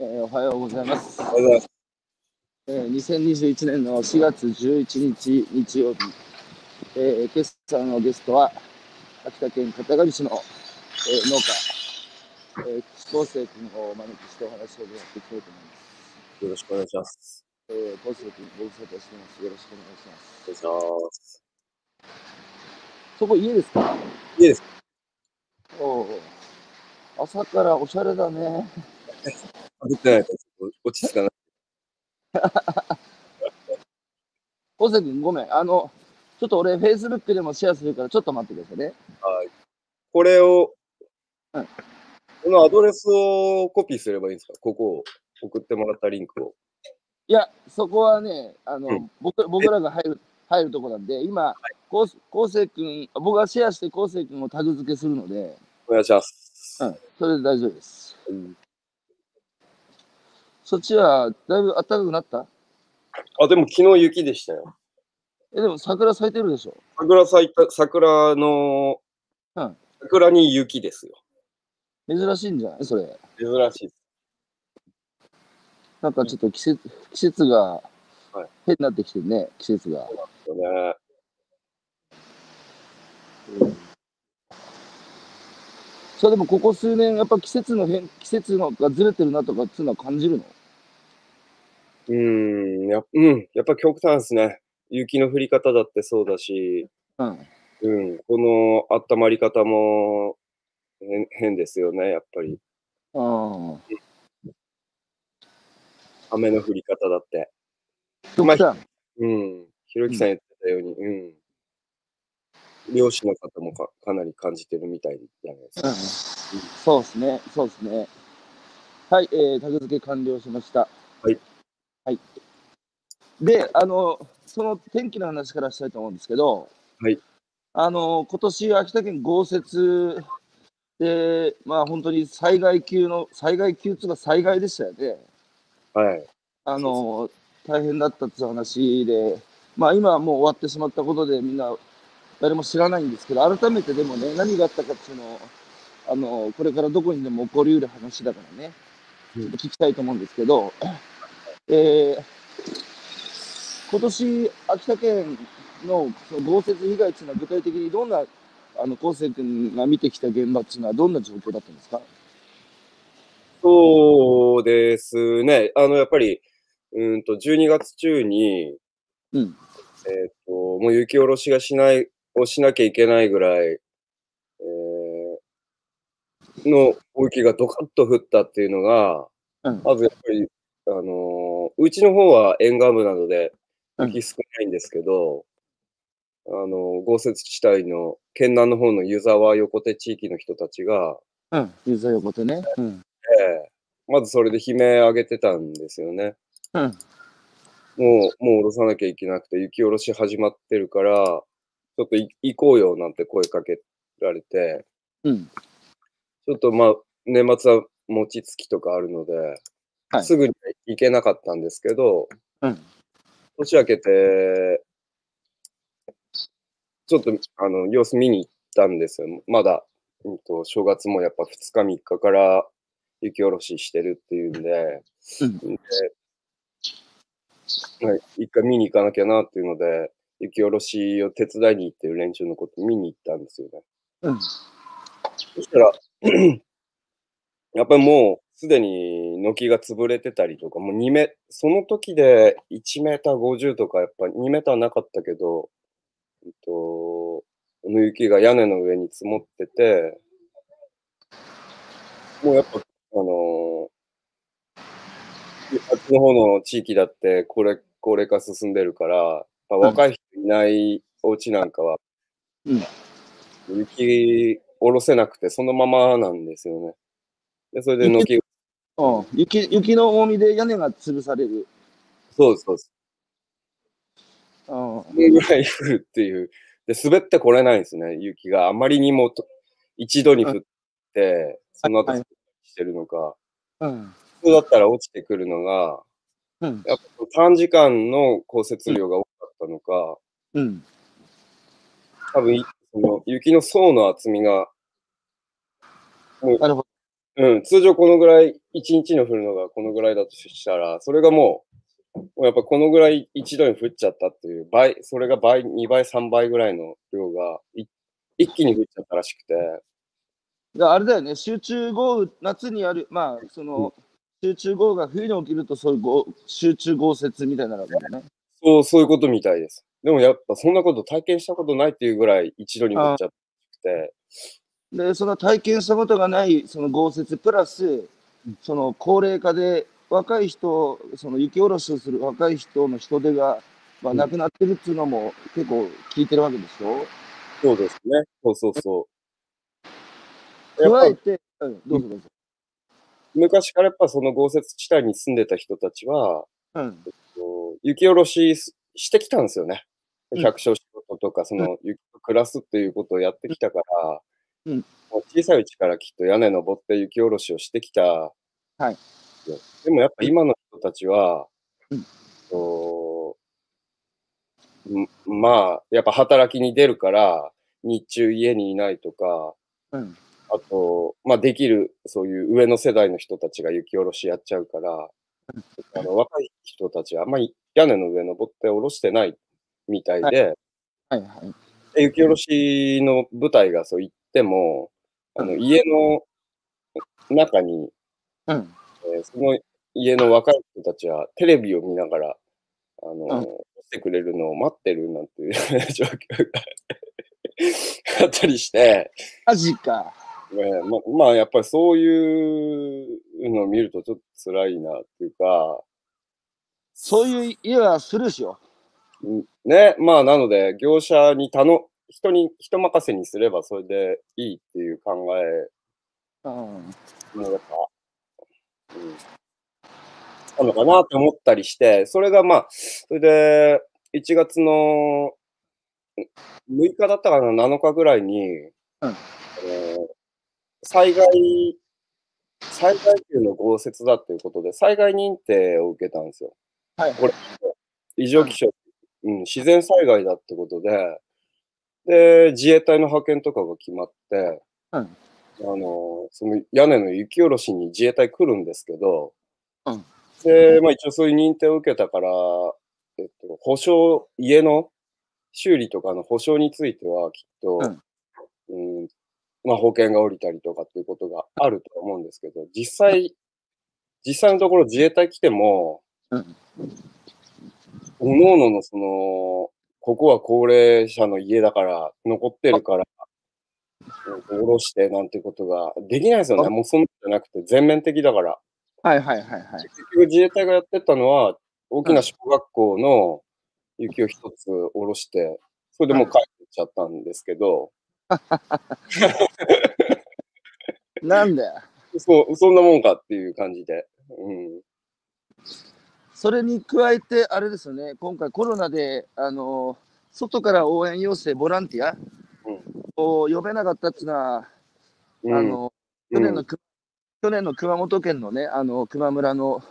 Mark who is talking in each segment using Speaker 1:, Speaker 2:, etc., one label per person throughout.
Speaker 1: えーおはようございます。
Speaker 2: おはようございます。
Speaker 1: えー2021年の4月11日日曜日、えー今朝のゲストは秋田県潟上市の、えー農家、えー、岸康生君をお招きしてお話を伺っていきたいと思います。
Speaker 2: よろしくお願いします。
Speaker 1: えー、康生君、ご無沙汰してます。よろしくお願いします。
Speaker 2: お願いします。
Speaker 1: そこ家ですか？
Speaker 2: 家です。
Speaker 1: おう朝からおしゃれだね。
Speaker 2: 出てないと落ち着かない。
Speaker 1: 康生君、ごめん。あの、ちょっと俺、Facebook でもシェアするから、ちょっと待ってくださいね。
Speaker 2: はい。これを、
Speaker 1: うん
Speaker 2: このアドレスをコピーすればいいんですか？ここを送ってもらったリンクを。
Speaker 1: いや、そこはね、あの、
Speaker 2: うん
Speaker 1: 僕僕らが入る入るとこなんで、今、こうこうせい君、僕がシェアしてこうせい君をタグ付けするので、
Speaker 2: お願いします。
Speaker 1: うん、それで大丈夫です。
Speaker 2: うん
Speaker 1: そっちはだいぶ暖かくなった？
Speaker 2: あ、でも昨日雪でしたよ。
Speaker 1: え、でも桜咲いてるでしょ？
Speaker 2: 桜咲いた、桜の、
Speaker 1: うん
Speaker 2: 桜に雪ですよ。
Speaker 1: 珍しいんじゃないそれ？
Speaker 2: 珍しいです。
Speaker 1: なんかちょっと季節季節が
Speaker 2: はい
Speaker 1: 変になってきてるね、季節が。
Speaker 2: よね。
Speaker 1: それでもここ数年、やっぱ季節の変、季節のがずれてるなとかっていうのは感じるの？
Speaker 2: うーん、やうん、やっぱ極端ですね。雪の降り方だってそうだし、
Speaker 1: うん。
Speaker 2: うん、この温まり方も変変ですよね、やっぱり。
Speaker 1: ああ。
Speaker 2: 雨の降り方だって。
Speaker 1: 極端。
Speaker 2: うん、ひろゆきさん言ってたように、うん。漁師の方もかかなり感じてるみたいじゃないですか。
Speaker 1: うん、そうですね、そうですね。はい、えー、タグ付け完了しました。
Speaker 2: はい。
Speaker 1: はい。で、あの、その天気の話からしたいと思うんですけど、
Speaker 2: はい。
Speaker 1: あの、今年秋田県豪雪で、まあ本当に災害級の、災害級っていうか災害でしたよね。
Speaker 2: はい。
Speaker 1: あの、大変だったっていう話で、まあ今はもう終わってしまったことでみんな誰も知らないんですけど、改めてでもね、何があったかっていうのを、あの、これからどこにでも起こりうる話だからね、
Speaker 2: うん
Speaker 1: ちょっと聞きたいと思うんですけど、えー、今年、秋田県のその豪雪被害っていうのは具体的にどんな、あの、昴生君が見てきた現場っていうのはどんな状況だったんですか？
Speaker 2: そうですね。あの、やっぱり、うんと、12月中に、
Speaker 1: うん。
Speaker 2: えっ、と、もう雪下ろしがしない、をしなきゃいけないぐらい、えーの大雪がドカッと降ったっていうのが、
Speaker 1: うん。
Speaker 2: まずやっぱり、あのーうちの方は沿岸部なので
Speaker 1: うん
Speaker 2: 雪少ないんですけど、あのー豪雪地帯の県南の方の湯沢横手地域の人たちが、
Speaker 1: うん。ユーザー横手ね。うん。
Speaker 2: ええまずそれで悲鳴上げてたんですよね。
Speaker 1: うん。
Speaker 2: もう、もう下ろさなきゃいけなくて、雪下ろし始まってるから、ちょっとい行こうよなんて声かけられて、
Speaker 1: うん。
Speaker 2: ちょっとまあ、年末は餅つきとかあるので、
Speaker 1: はい
Speaker 2: すぐには行けなかったんですけど、
Speaker 1: うん。
Speaker 2: 年明けて、ちょっとあの様子見に行ったんですよ。まだ、うんと、正月もやっぱ2日3日から雪下ろししてるっていうんで、
Speaker 1: うん。
Speaker 2: ではい、一回見に行かなきゃなっていうので、雪下ろしを手伝いに行ってる連中のこと見に行ったんですよね。
Speaker 1: うん。
Speaker 2: そしたら、やっぱりもうすでに軒が潰れてたりとか、もう2メ、その時で1メーター50とか、やっぱ2メーターなかったけど、えっと、この雪が屋根の上に積もってて、もうやっぱ、あのーあっちの方の地域だって高齢高齢化進んでるから、まあ若い人いないお家なんかは、
Speaker 1: うん
Speaker 2: 雪下ろせなくてそのままなんですよね。で、それで軒が、
Speaker 1: うん、雪雪の重みで屋根が潰される。
Speaker 2: そうですそうです。
Speaker 1: うん、
Speaker 2: それぐらい降るっていう。で、滑ってこれないんですね、雪が。あまりにもと一度に降って、その後
Speaker 1: はい
Speaker 2: してるのか。
Speaker 1: うん、
Speaker 2: 普通だったら落ちてくるのが、
Speaker 1: うん、
Speaker 2: やっぱ短時間の降雪量が多かったのか、
Speaker 1: うん、
Speaker 2: 多分いその雪の層の厚みが、もう
Speaker 1: なるほ
Speaker 2: うん、通常このぐらい、1日の降るのがこのぐらいだとしたら、それがもう、やっぱこのぐらい一度に降っちゃったっていう倍、それが倍、2倍、3倍ぐらいの量がい一気に降っちゃったらしくて、
Speaker 1: あれだよね、集中豪雨、夏にある、まあ、その、集中豪雨が冬に起きると、そういう豪集中豪雪みたいになるわけだね。
Speaker 2: そう、そういうことみたいです。でもやっぱそんなこと体験したことないっていうぐらい一度に降っちゃって、
Speaker 1: で、その体験したことがない、その豪雪プラス、その高齢化で、若い人、その雪下ろしをする若い人の人手が、まあ、
Speaker 2: うん
Speaker 1: なくなってるっていうのも結構聞いてるわけでしょ？
Speaker 2: そうですね。そうそうそう。やっぱ
Speaker 1: 加えて、うん、どうぞどうぞ。
Speaker 2: 昔からやっぱその豪雪地帯に住んでた人たちは、
Speaker 1: うん、
Speaker 2: こう雪下ろしすしてきたんですよね。
Speaker 1: うん
Speaker 2: 百姓仕事とか、その雪と暮らすっていうことをやってきたから、
Speaker 1: う
Speaker 2: 小さいうちからきっと屋根登って雪下ろしをしてきた。
Speaker 1: はい。
Speaker 2: でもやっぱ今の人たちは、
Speaker 1: うん。
Speaker 2: まあ、やっぱ働きに出るから、日中家にいないとか、
Speaker 1: うん、
Speaker 2: あと、まあ、できる、そういう上の世代の人たちが雪下ろしやっちゃうから、あの若い人たちはあんまり屋根の上登って下ろしてないみたいで、
Speaker 1: はい。はい。
Speaker 2: で雪下ろしの舞台がそう行っても、あの家の中に、
Speaker 1: うん、
Speaker 2: えーその家の若い人たちはテレビを見ながら、あの、
Speaker 1: うん
Speaker 2: 来てくれるのを待ってるなんていう 状況があったりして、
Speaker 1: マジか。
Speaker 2: ねままあやっぱりそういうのを見るとちょっと辛いなっていうか、
Speaker 1: そういう家はするしよ。
Speaker 2: んね、まあなので業者に頼、人に、人任せにすればそれでいいっていう考え
Speaker 1: うん、
Speaker 2: もやっぱ、うん、なのかなって思ったりして、それがまあ、それで1月の6日だったかな、7日ぐらいに、あの災害、災害級の豪雪だっていうことで、災害認定を受けたんですよ。
Speaker 1: はい。
Speaker 2: これ、異常気象、うん、自然災害だってことで、で、自衛隊の派遣とかが決まって、
Speaker 1: うん。
Speaker 2: あの、その屋根の雪下ろしに自衛隊来るんですけど、
Speaker 1: うん。
Speaker 2: で、まあ一応そういう認定を受けたから、えっと、保証、家の修理とかの保証についてはきっと、うん、まあ保険が下りたりとかっていうことがあると思うんですけど、実際、実際のところ自衛隊来ても、
Speaker 1: うん。
Speaker 2: おのののその、ここは高齢者の家だから、残ってるから、下ろしてなんてことができないですよね。
Speaker 1: あ
Speaker 2: もうそんなんじゃなくて全面的だから。
Speaker 1: はいはいはいはい。
Speaker 2: 結局自衛隊がやってたのは、大きな小学校の雪を一つ下ろして、それでもう帰ってっちゃったんですけど、
Speaker 1: なんだよ。
Speaker 2: そう、そんなもんかっていう感じで。うん。
Speaker 1: それに加えて、あれですよね、今回コロナで、あの外から応援要請、ボランティアを呼べなかったっていうのは、
Speaker 2: うん、
Speaker 1: あの去年のく、去年の熊本県のね、あの球磨村の、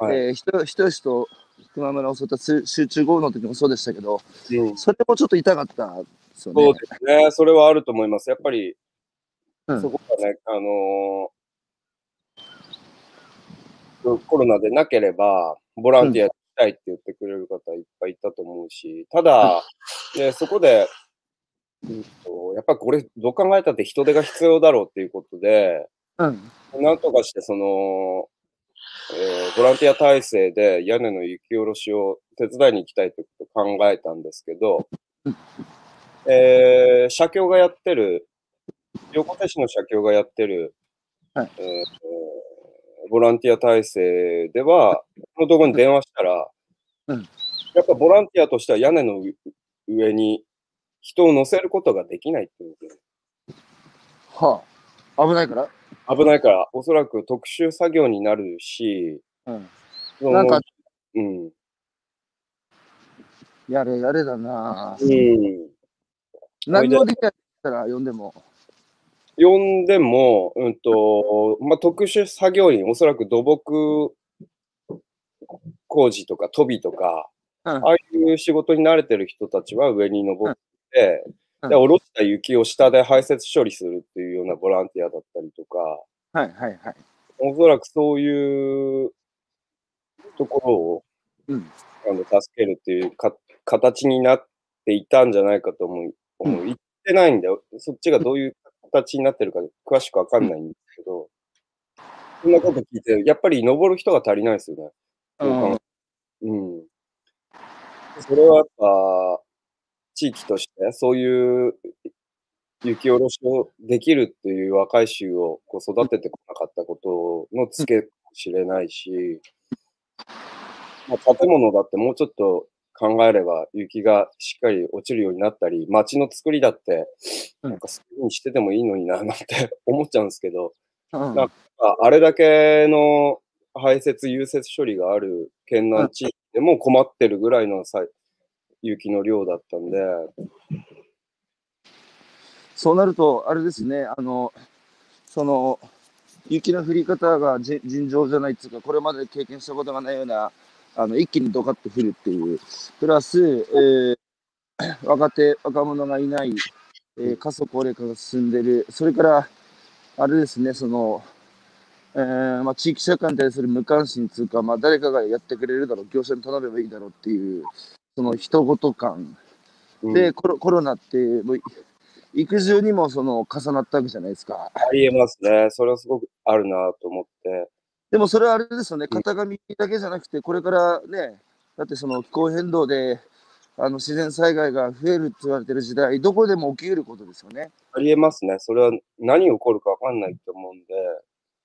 Speaker 2: はい。
Speaker 1: えー人人吉と球磨村を襲った集集中豪雨の時もそうでしたけど、
Speaker 2: うん、
Speaker 1: それもちょっと痛かったですよね。
Speaker 2: そうですね。それはあると思います。やっぱり、
Speaker 1: うん。
Speaker 2: そこがね、あのーコロナでなければ、ボランティアしたいって言ってくれる方いっぱいいたと思うし、ただ、ね、そこで、うんと、やっぱこれ、どう考えたって人手が必要だろうっていうことで、
Speaker 1: うん。
Speaker 2: なんとかして、その、えーボランティア体制で屋根の雪下ろしを手伝いに行きたいということを考えたんですけど
Speaker 1: うん、
Speaker 2: えー社協がやってる、横手市の社協がやってる、
Speaker 1: はい
Speaker 2: えーボランティア体制では、このところに電話したら、
Speaker 1: うん
Speaker 2: やっぱボランティアとしては屋根の上に人を乗せることができないっていう
Speaker 1: はあ、危ないから？
Speaker 2: 危ないから、おそらく特殊作業になるし、
Speaker 1: うん。なんか、
Speaker 2: うん。
Speaker 1: やれやれだな。
Speaker 2: うん。
Speaker 1: 何もできないったら呼んでも。
Speaker 2: 呼んでも、うんと、まあ、特殊作業員、おそらく土木工事とか飛びとか、
Speaker 1: うん
Speaker 2: ああいう仕事に慣れてる人たちは上に登って、
Speaker 1: うん
Speaker 2: で、下ろした雪を下で排雪処理するっていうようなボランティアだったりとか、
Speaker 1: はいはいはい。
Speaker 2: おそらくそういうところを、
Speaker 1: うん
Speaker 2: あの助けるっていうか形になっていたんじゃないかと思う。思う言ってないんだよ。そっちがどういう形になってるか詳しくわかんないんですけど、そんなこと聞いて、やっぱり登る人が足りないですよね。
Speaker 1: うん
Speaker 2: うん。それはやっぱ、地域として、そういう雪下ろしをできるっていう若い衆をこう育ててこなかったことのつけかもしれないし、まあ、建物だってもうちょっと考えれば雪がしっかり落ちるようになったり、街の作りだって、
Speaker 1: うん。
Speaker 2: なんかそういう風にしててもいいのにな、なんて 思っちゃうんですけど、
Speaker 1: うん
Speaker 2: なんああれだけの排泄、融雪処理がある県南地域でも困ってるぐらいのさ雪の量だったんで、
Speaker 1: そうなると、あれですね、あの、その、雪の降り方がじ尋常じゃないっていうか、これまで経験したことがないような、あの一気にドカッと降るっていう、プラス、えー 若手、若者がいない、えー過疎高齢化が進んでる、それから、あれですね、その、えーまあ、地域社会に対する無関心っていうか、まあ、誰かがやってくれるだろう、業者に頼めばいいだろうっていう、その人事感、
Speaker 2: うん
Speaker 1: でコロコロナってもうい育児にもその重なったわけじゃないですか。
Speaker 2: ありえますね。それはすごくあるなと思って。
Speaker 1: でもそれはあれですよね、
Speaker 2: うん
Speaker 1: 型紙だけじゃなくて、これからね、だってその気候変動であの自然災害が増えるって言われてる時代、どこでも起きうることですよね。
Speaker 2: ありえますね。それは何起こるかわかんないと思うんで、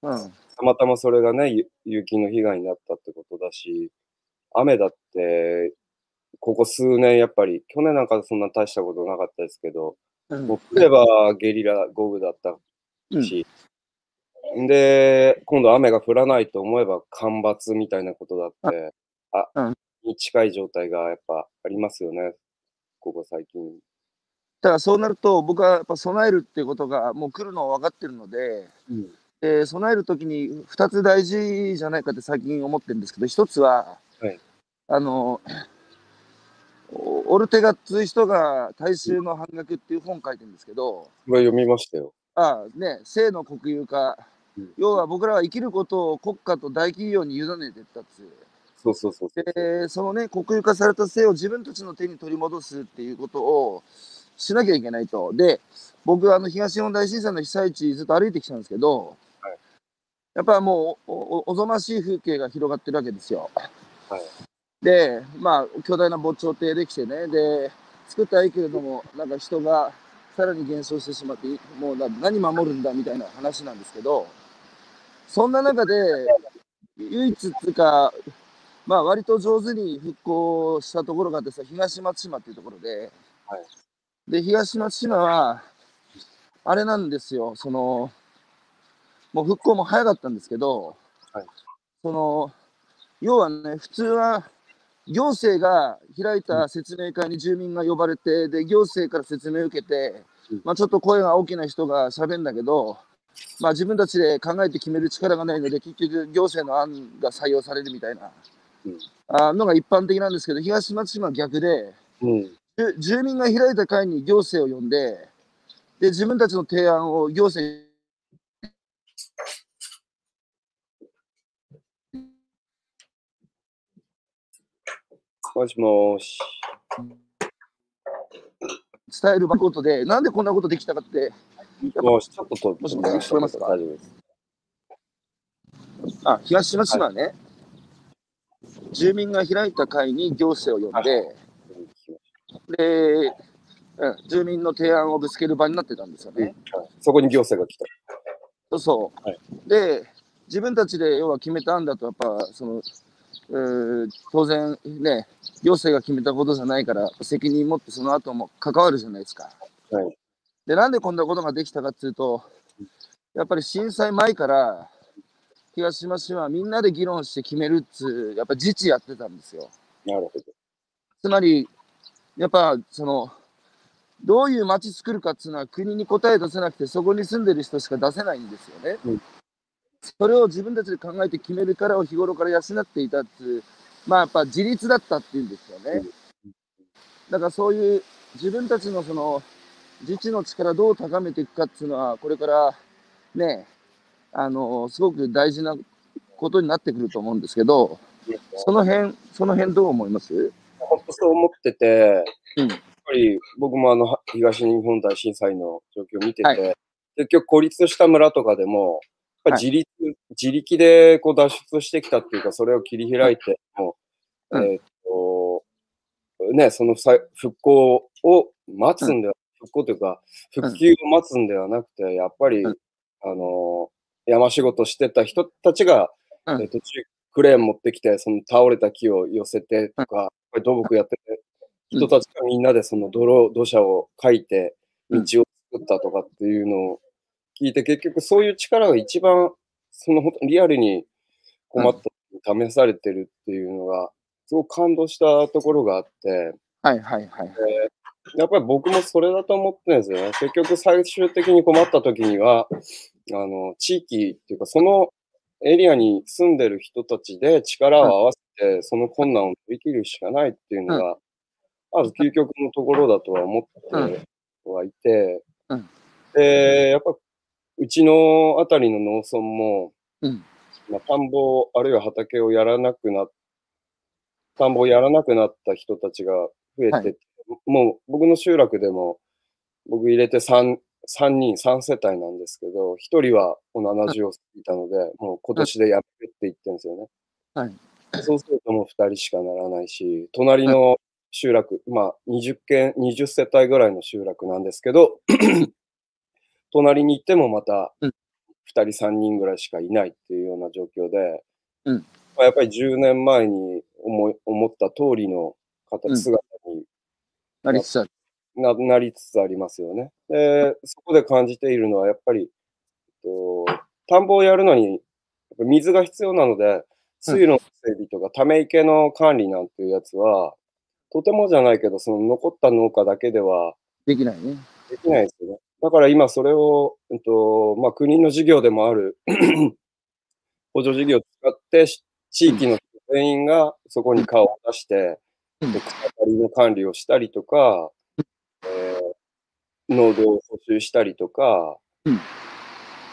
Speaker 1: うん。
Speaker 2: たまたまそれがね、ゆ雪の被害になったってことだし、雨だって、ここ数年やっぱり、去年なんかそんな大したことなかったですけど、
Speaker 1: うん
Speaker 2: もう降ればゲリラ豪雨だったし、で、今度雨が降らないと思えば干ばつみたいなことだって、あ、
Speaker 1: うん
Speaker 2: に近い状態がやっぱありますよね、ここ最近。
Speaker 1: だからそうなると、僕はやっぱ備えるっていうことがもう来るのは分かってるので、
Speaker 2: うん。
Speaker 1: で備えるときに2つ大事じゃないかって最近思ってるんですけど、1つは、
Speaker 2: はい
Speaker 1: あの、おオルテガっていう人が大衆の反逆っていう本書いてるんですけど、
Speaker 2: 読みましたよ。
Speaker 1: ああね、性の国有化、
Speaker 2: うん
Speaker 1: 要は僕らは生きることを国家と大企業に委ねてったっつう。
Speaker 2: そうそうそう。
Speaker 1: で、そのね、国有化された性を自分たちの手に取り戻すっていうことをしなきゃいけないと。で、僕、あの、東日本大震災の被災地ずっと歩いてきたんですけど、
Speaker 2: はい
Speaker 1: やっぱもうおぞましい風景が広がってるわけですよ。
Speaker 2: はい
Speaker 1: で、まあ、巨大な防潮堤できてね、で、作ったらいいけれども、なんか人がさらに減少してしまって、もうな何守るんだみたいな話なんですけど、そんな中で、唯一っていうか、まあ割と上手に復興したところがあってさ、東松島っていうところで、
Speaker 2: はい。
Speaker 1: で、東松島は、あれなんですよ、その、もう復興も早かったんですけど、
Speaker 2: はい。
Speaker 1: その、要はね、普通は、行政が開いた説明会に住民が呼ばれて、で、行政から説明を受けて
Speaker 2: うん、
Speaker 1: まあちょっと声が大きな人が喋るんだけど、まあ自分たちで考えて決める力がないので、結局行政の案が採用されるみたいな、
Speaker 2: うん
Speaker 1: あのが一般的なんですけど、東松島は逆で、
Speaker 2: うん。
Speaker 1: 住住民が開いた会に行政を呼んで、で、自分たちの提案を行政
Speaker 2: もしもーし。
Speaker 1: 伝えることで、なんでこんなことできたかって、
Speaker 2: もうちょっとと、
Speaker 1: もしもし聞こえますか？
Speaker 2: 大丈夫です。
Speaker 1: あ、東松島はね、住民が開いた会に行政を呼んで、で、うん、住民の提案をぶつける場になってたんですよね。
Speaker 2: はいそこに行政が来た。
Speaker 1: そうそう。
Speaker 2: はい
Speaker 1: で、自分たちで要は決めた案だと、やっぱ、その、えー当然ね、行政が決めたことじゃないから、責任持ってその後も関わるじゃないですか。
Speaker 2: はい
Speaker 1: で、なんでこんなことができたかっていうと、やっぱり震災前から、東島市はみんなで議論して決めるっつう、やっぱ自治やってたんですよ。
Speaker 2: なるほど。
Speaker 1: つまり、やっぱその、どういう街作るかっていうのは国に答え出せなくて、そこに住んでる人しか出せないんですよね。
Speaker 2: うん
Speaker 1: それを自分たちで考えて決めるからを日頃から養っていたっていう、まあやっぱ自立だったっていうんですよね。だからそういう自分たちのその自治の力どう高めていくかっていうのは、これからね、あの、すごく大事なことになってくると思うんですけど、その辺、その辺どう思います？
Speaker 2: 本当そう思ってて、
Speaker 1: うん。
Speaker 2: やっぱり僕もあのは東日本大震災の状況を見てて、
Speaker 1: はい。
Speaker 2: 結局孤立した村とかでも、やっぱり自立、自力でこう脱出してきたっていうか、それを切り開いて、もう
Speaker 1: うん。
Speaker 2: えーっと、ね、そのさ復興を待つんでは、復興というか、復旧を待つんではなくて、やっぱり、
Speaker 1: うん。
Speaker 2: あの、山仕事してた人たちが、
Speaker 1: うん。
Speaker 2: えーっと、中クレーン持ってきて、その倒れた木を寄せてとか、これ土木やってて、
Speaker 1: うん。
Speaker 2: 人たちがみんなでその泥、土砂をかいて、
Speaker 1: うん。
Speaker 2: 道を作ったとかっていうのを聞いて、結局そういう力が一番、そのリアルに困った試されてるっていうのが、すごく感動したところがあって、
Speaker 1: はいはいはい。
Speaker 2: やっぱり僕もそれだと思ってるんですよね。結局最終的に困った時には、あの、地域っていうか、そのエリアに住んでる人たちで力を合わせて、その困難を乗り切るしかないっていうのが、まず究極のところだとは思ってはいて。
Speaker 1: うん、
Speaker 2: で、やっぱ、うちのあたりの農村も、
Speaker 1: うん。
Speaker 2: まあ、田んぼあるいは畑をやらなくなっ田んぼをやらなくなった人たちが増えてて、もう僕の集落でも、僕入れて 3, 3人、3世帯なんですけど、1人はもう70を過ぎたので、もう今年でやめるって言ってるんですよね。
Speaker 1: はい。
Speaker 2: そうするともう2人しかならないし、隣の集落、まあ20軒、20世帯ぐらいの集落なんですけど、隣に行ってもまた
Speaker 1: うん。
Speaker 2: 2人、3人ぐらいしかいないっていうような状況で、
Speaker 1: うん。
Speaker 2: まあ、やっぱり10年前に思い思った通りの
Speaker 1: うん。
Speaker 2: 形、姿に
Speaker 1: なりつつある。
Speaker 2: ななりつつありますよね。で、そこで感じているのは、やっぱり、えっと、田んぼをやるのに、水が必要なので、水路の整備とか、ため池の管理なんていうやつは、とてもじゃないけど、その残った農家だけでは
Speaker 1: できないね。
Speaker 2: できないですよね。だから今それを、えっと、まあ、国の事業でもある 補助事業を使って、し地域の人全員がそこに顔を出して、草刈りの管理をしたりとか、えー農道を補修したりとか、
Speaker 1: うん。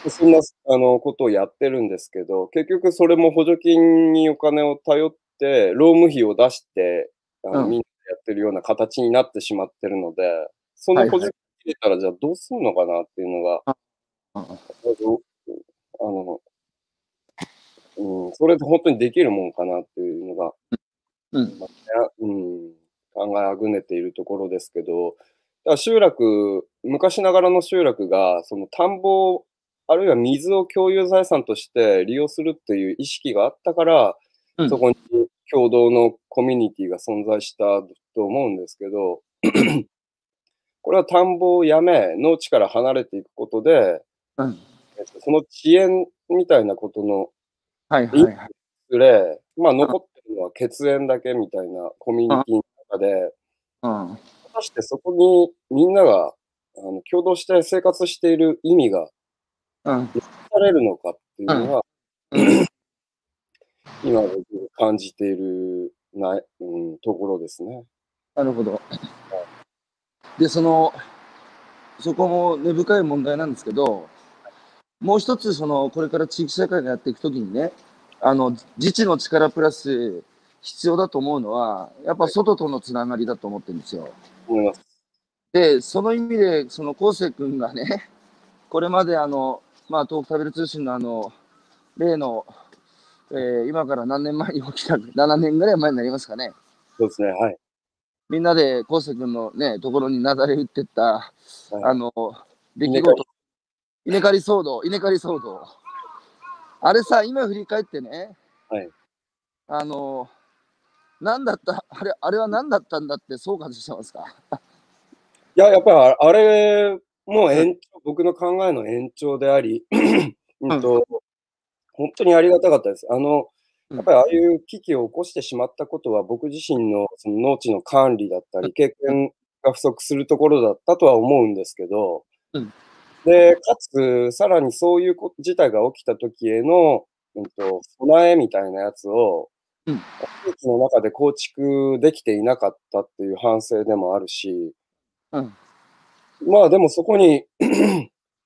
Speaker 2: そんなあのことをやってるんですけど、結局それも補助金にお金を頼って、労務費を出して、あの
Speaker 1: うん。
Speaker 2: みんなでやってるような形になってしまってるので、その補助金入れたら、じゃあどうするのかなっていうのが、
Speaker 1: うん
Speaker 2: あ。の、うん、それで本当にできるもんかなっていうのが、
Speaker 1: うん。
Speaker 2: うん、考えあぐねているところですけど、だから集落、昔ながらの集落が、その田んぼ、あるいは水を共有財産として利用するっていう意識があったから、
Speaker 1: うん
Speaker 2: そこに共同のコミュニティが存在したと思うんですけど、これは田んぼをやめ、農地から離れていくことで、
Speaker 1: うん。
Speaker 2: えっとその遅延みたいなことの
Speaker 1: はいはいはい。
Speaker 2: ずれ、まあ残ってるのは血縁だけみたいなコミュニティの中で、
Speaker 1: うん。
Speaker 2: 果たしてそこにみんながあの共同して生活している意味が
Speaker 1: うん。
Speaker 2: されるのかっていうのは、
Speaker 1: うん
Speaker 2: 今僕感じているな、うん、ところですね。
Speaker 1: なるほど。で、その、そこも根深い問題なんですけど、もう一つ、その、これから地域社会がやっていくときにね、あの、自治の力プラス必要だと思うのは、やっぱ外とのつながりだと思ってるんですよ。
Speaker 2: 思います。
Speaker 1: で、その意味で、その、昴生君がね、これまであの、まあ、東北食べる通信のあの、例の、えー今から何年前に起きた、7年ぐらい前になりますかね。
Speaker 2: そうですね。はい。
Speaker 1: みんなで昴生君のね、ところになだれ打ってった、
Speaker 2: はい
Speaker 1: あの、出来事、稲刈り騒動、稲刈り騒動。あれさ、今振り返ってね、
Speaker 2: はい。
Speaker 1: あの、何だった、あれ、あれは何だったんだって総括してますか？
Speaker 2: いや、やっぱりああれも延長、僕の考えの延長であり、うん。と、本当にありがたかったです。あの、やっぱりああいう危機を起こしてしまったことは、僕自身のその農地の管理だったり、経験が不足するところだったとは思うんですけど、
Speaker 1: うん
Speaker 2: で、かつ、さらにそういう事態が起きた時への、うんと、備えみたいなやつを、
Speaker 1: うん
Speaker 2: の中で構築できていなかったっていう反省でもあるし、
Speaker 1: うん。
Speaker 2: まあでもそこに、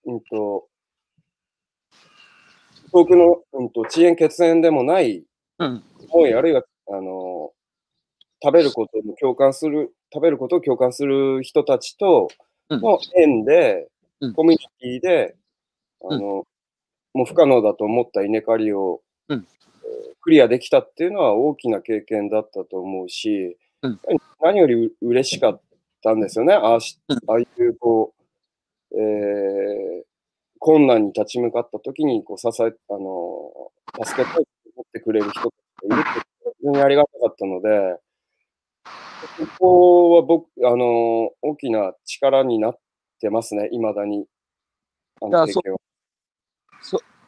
Speaker 2: うんと、遠くの、うんと、遅延血縁でもない
Speaker 1: うん。
Speaker 2: 思い、あるいは、あの、食べることに共感する、食べることを共感する人たちと
Speaker 1: うん
Speaker 2: の縁で、
Speaker 1: うん
Speaker 2: コミュニティで、あの、もう不可能だと思った稲刈りを、
Speaker 1: うん。
Speaker 2: えークリアできたっていうのは大きな経験だったと思うし、
Speaker 1: うん。
Speaker 2: 何よりう嬉しかったんですよね。ああし
Speaker 1: うん。
Speaker 2: ああいう、こう、えー困難に立ち向かった時に、こう、支え、あの、助けたいと思ってくれる人がいるって、非常にありがたかったので、ここは僕、あの、大きな力になってますね、未だに。あの経験は。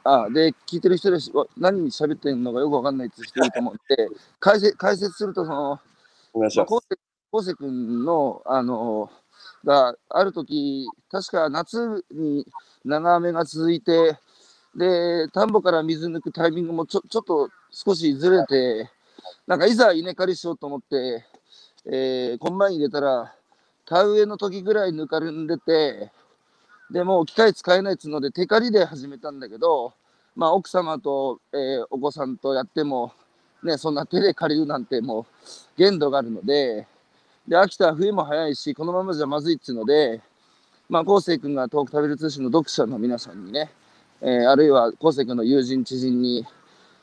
Speaker 1: あで、聞いてる人でしわ何喋ってんのかよくわかんないって人いると思って、解説解説すると、その、まあ、昴生君の、あの、がある時確か夏に長雨が続いて、で、田んぼから水抜くタイミングもちょちょっと少しずれて、なんかいざ稲刈りしようと思って、えー、コンバイン入れたら、田植えの時ぐらいぬかるんでて、でもう機械使えないっつうので、手刈りで始めたんだけど、まあ、奥様と、えーお子さんとやっても、ね、そんな手で刈るなんてもう限度があるので、で、秋田は冬も早いし、このままじゃまずいっつうので、まあ、昴生君が東北食べる通信の読者の皆さんにね、えーあるいは昴生君の友人、知人に、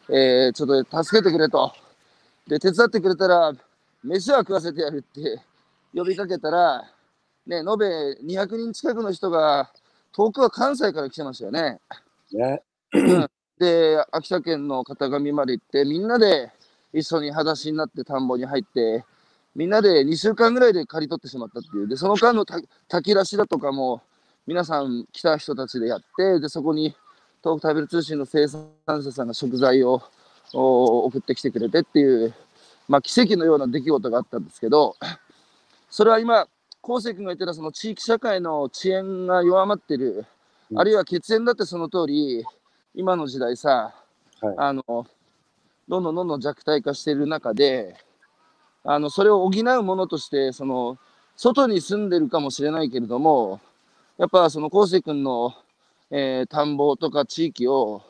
Speaker 1: えーちょっと助けてくれと。で、手伝ってくれたら、飯は食わせてやるって呼びかけたら、ね、延べ200人近くの人が、遠くは関西から来てましたよね。
Speaker 2: ね。
Speaker 1: で、秋田県の片上まで行って、みんなで一緒に裸足になって田んぼに入って、みんなで2週間ぐらいで刈り取ってしまったっていう。で、その間のた炊き出しだとかも、皆さん来た人たちでやって、で、そこに東北食べる通信の生産者さんが食材をお送ってきてくれてっていう、まあ、奇跡のような出来事があったんですけど、それは今、昴生君が言ってたその地域社会の遅延が弱まってる、
Speaker 2: うん。
Speaker 1: あるいは血縁だってその通り、今の時代さ、
Speaker 2: はい。
Speaker 1: あの、どんどんどんどん弱体化している中で、あの、それを補うものとして、その、外に住んでるかもしれないけれども、やっぱその昴生君の、えー田んぼとか地域を、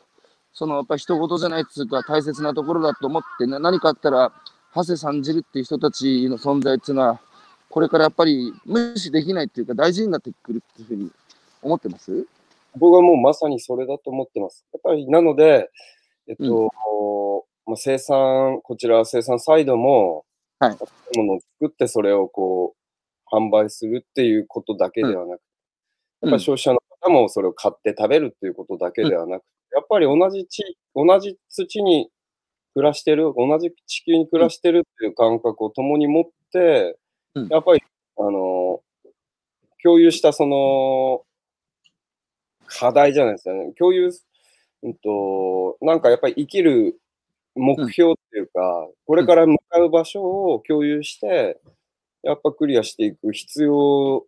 Speaker 1: そのやっぱ人事じゃないっつうか大切なところだと思って、な何かあったら、長谷さんじるっていう人たちの存在っていうのは、これからやっぱり無視できないっていうか大事になってくるっていうふうに思ってます？
Speaker 2: 僕はもうまさにそれだと思ってます。やっぱり、なので、えっと、まあ、生産、こちら生産サイドも、
Speaker 1: はい。
Speaker 2: ものを作ってそれをこう、販売するっていうことだけではなく、やっぱり消費者の方もそれを買って食べるっていうことだけではなく、やっぱり同じ地、同じ土に暮らしてる、同じ地球に暮らしてるっていう感覚を共に持って、
Speaker 1: うん
Speaker 2: やっぱり、あの、共有したその、課題じゃないですかね。共有、うんと、なんかやっぱり生きる目標っていうか、これから向かう場所を共有して、やっぱクリアしていく必要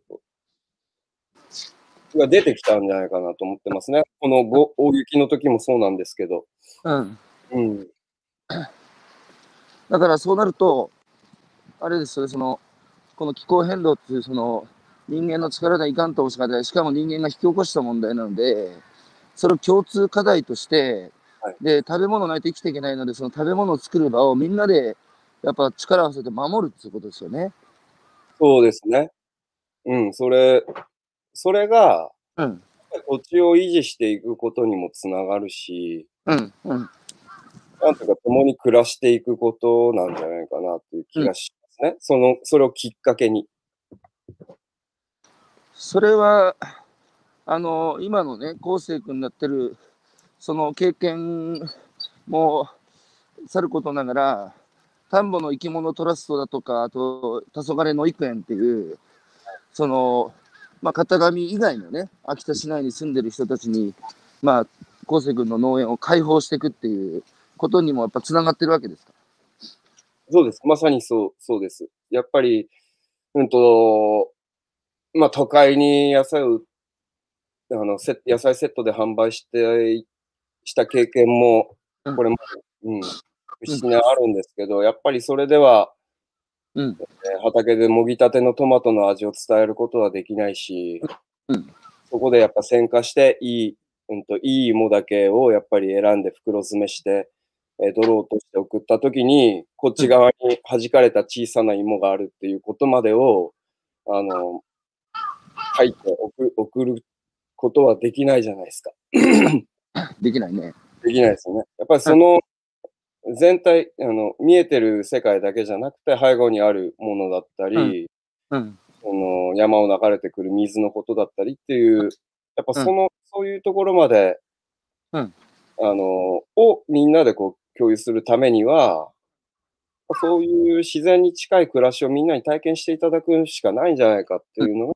Speaker 2: が出てきたんじゃないかなと思ってますね。このご大雪の時もそうなんですけど。
Speaker 1: うん。
Speaker 2: うん。
Speaker 1: だからそうなると、あれですよね、その、この気候変動っていう、その、人間の力でいかんともしがない、しかも人間が引き起こした問題なので、それを共通課題として、
Speaker 2: はい
Speaker 1: で、食べ物ないと生きていけないので、その食べ物を作る場をみんなで、やっぱ力を合わせて守るっていうことですよね。
Speaker 2: そうですね。うん、それ、それが、
Speaker 1: うん。
Speaker 2: 土地を維持していくことにもつながるし、
Speaker 1: うん。うん。
Speaker 2: なんとか共に暮らしていくことなんじゃないかなっていう気がしますね。その、それをきっかけに。
Speaker 1: それは、あの、今のね、昴生君になってる、その経験もさることながら、田んぼの生き物トラストだとか、あと、黄昏の育園っていう、その、まあ、片上以外のね、秋田市内に住んでる人たちに、まあ、昴生君の農園を開放していくっていうことにもやっぱつながってるわけですか？
Speaker 2: そうです。まさにそう、そうです。やっぱり、うんと、まあ、都会に野菜を、あの、セ野菜セットで販売して、した経験も
Speaker 1: うん、
Speaker 2: これも、うん、7年あるんですけど、やっぱりそれでは、
Speaker 1: うん。
Speaker 2: えー畑でもぎたてのトマトの味を伝えることはできないし、
Speaker 1: うん
Speaker 2: そこでやっぱ選化していいうんと、いい芋だけをやっぱり選んで袋詰めして、えー、ドローとして送った時に、こっち側に弾かれた小さな芋があるっていうことまでを、あの、書いて送送ることはできないじゃないですか。
Speaker 1: できないね。
Speaker 2: できないですよね。やっぱりその全体、あの、見えてる世界だけじゃなくて、背後にあるものだったり、
Speaker 1: うん。
Speaker 2: その山を流れてくる水のことだったりっていう、やっぱその、そういうところまで、
Speaker 1: うん
Speaker 2: あの、をみんなでこう共有するためには、そういう自然に近い暮らしをみんなに体験していただくしかないんじゃないかっていうのが、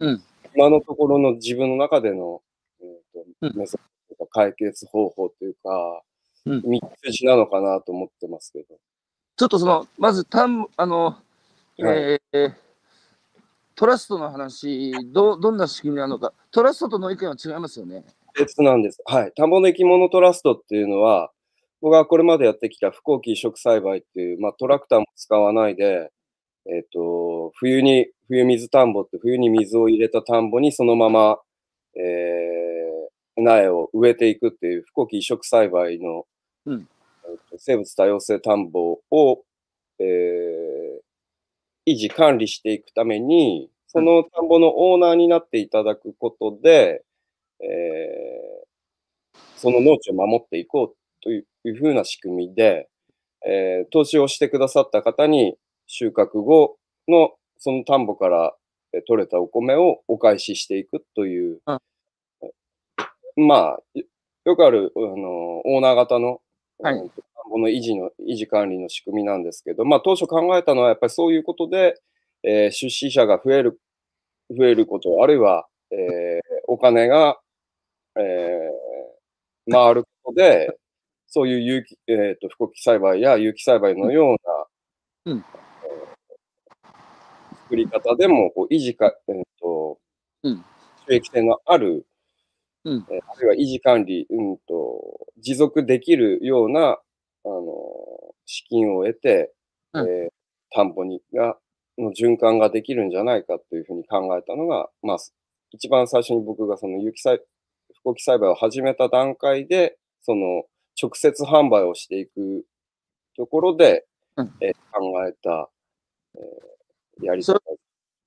Speaker 1: うん
Speaker 2: 今のところの自分の中での、えー
Speaker 1: うん
Speaker 2: とメソッドとか解決方法というか、
Speaker 1: うん
Speaker 2: 道筋なのかなと思ってますけど。
Speaker 1: ちょっとその、まず、たん、あの、
Speaker 2: はい
Speaker 1: えートラストの話、ど、どんな仕組みなのか。トラストとの意見は違いますよね。
Speaker 2: 別なんです。はい。田んぼの生き物トラストっていうのは、僕がこれまでやってきた不耕起移植栽培っていう、まあ、トラクターも使わないで、えっ、と、冬に、冬水田んぼって冬に水を入れた田んぼにそのまま、えー、苗を植えていくっていう不耕起移植栽培の、
Speaker 1: うん。
Speaker 2: 生物多様性田んぼを、えー維持管理していくために、その田んぼのオーナーになっていただくことで、えーその農地を守っていこうというふうな仕組みで、えー投資をしてくださった方に収穫後のその田んぼからえー取れたお米をお返ししていくという、まあ、よよくある、あの、オーナー型の、
Speaker 1: はい。
Speaker 2: うん田んぼの維持の、維持管理の仕組みなんですけど、まあ当初考えたのはやっぱりそういうことで、えー出資者が増える、増えること、あるいは、えーお金が、えー回ることで、そういう有機、えっ、と、不耕起栽培や有機栽培のような、
Speaker 1: うん。
Speaker 2: えー作り方でも、こう、維持か、えっ、と、
Speaker 1: うん。
Speaker 2: 収益性のある、
Speaker 1: うん。
Speaker 2: えーあるいは維持管理、うんと、持続できるような、あの、資金を得て、
Speaker 1: うん。
Speaker 2: えー田んぼに、が、の循環ができるんじゃないかというふうに考えたのが、まあ、一番最初に僕がその有機栽、不耕起栽培を始めた段階で、その直接販売をしていくところで、
Speaker 1: うん。
Speaker 2: えー考えた、えーやり
Speaker 1: そ
Speaker 2: 方
Speaker 1: れ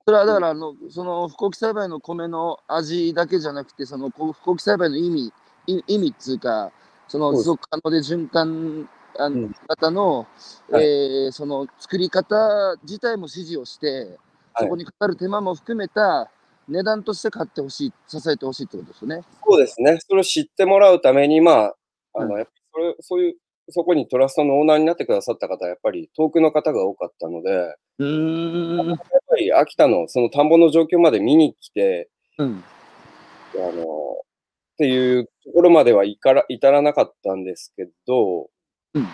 Speaker 1: それはだから、あの、その、不耕起栽培の米の味だけじゃなくて、その、不耕起栽培の意味、い意味っつうか、その、持続可能で循環あの
Speaker 2: うん。
Speaker 1: 型の、
Speaker 2: はい。
Speaker 1: えーその、作り方自体も指示をして、
Speaker 2: はい。
Speaker 1: そこにかかる手間も含めた値段として買ってほしい、支えてほしいってことですよね。
Speaker 2: そうですね。それを知ってもらうために、まあ、あの、
Speaker 1: うん
Speaker 2: やっぱりそれ、そういう、そこにトラストのオーナーになってくださった方は、やっぱり遠くの方が多かったので、やっ
Speaker 1: うーん。
Speaker 2: ぱり秋田のその田んぼの状況まで見に来て、
Speaker 1: うん。
Speaker 2: あの、っていうところまではいから至らなかったんですけど、
Speaker 1: うん。
Speaker 2: ま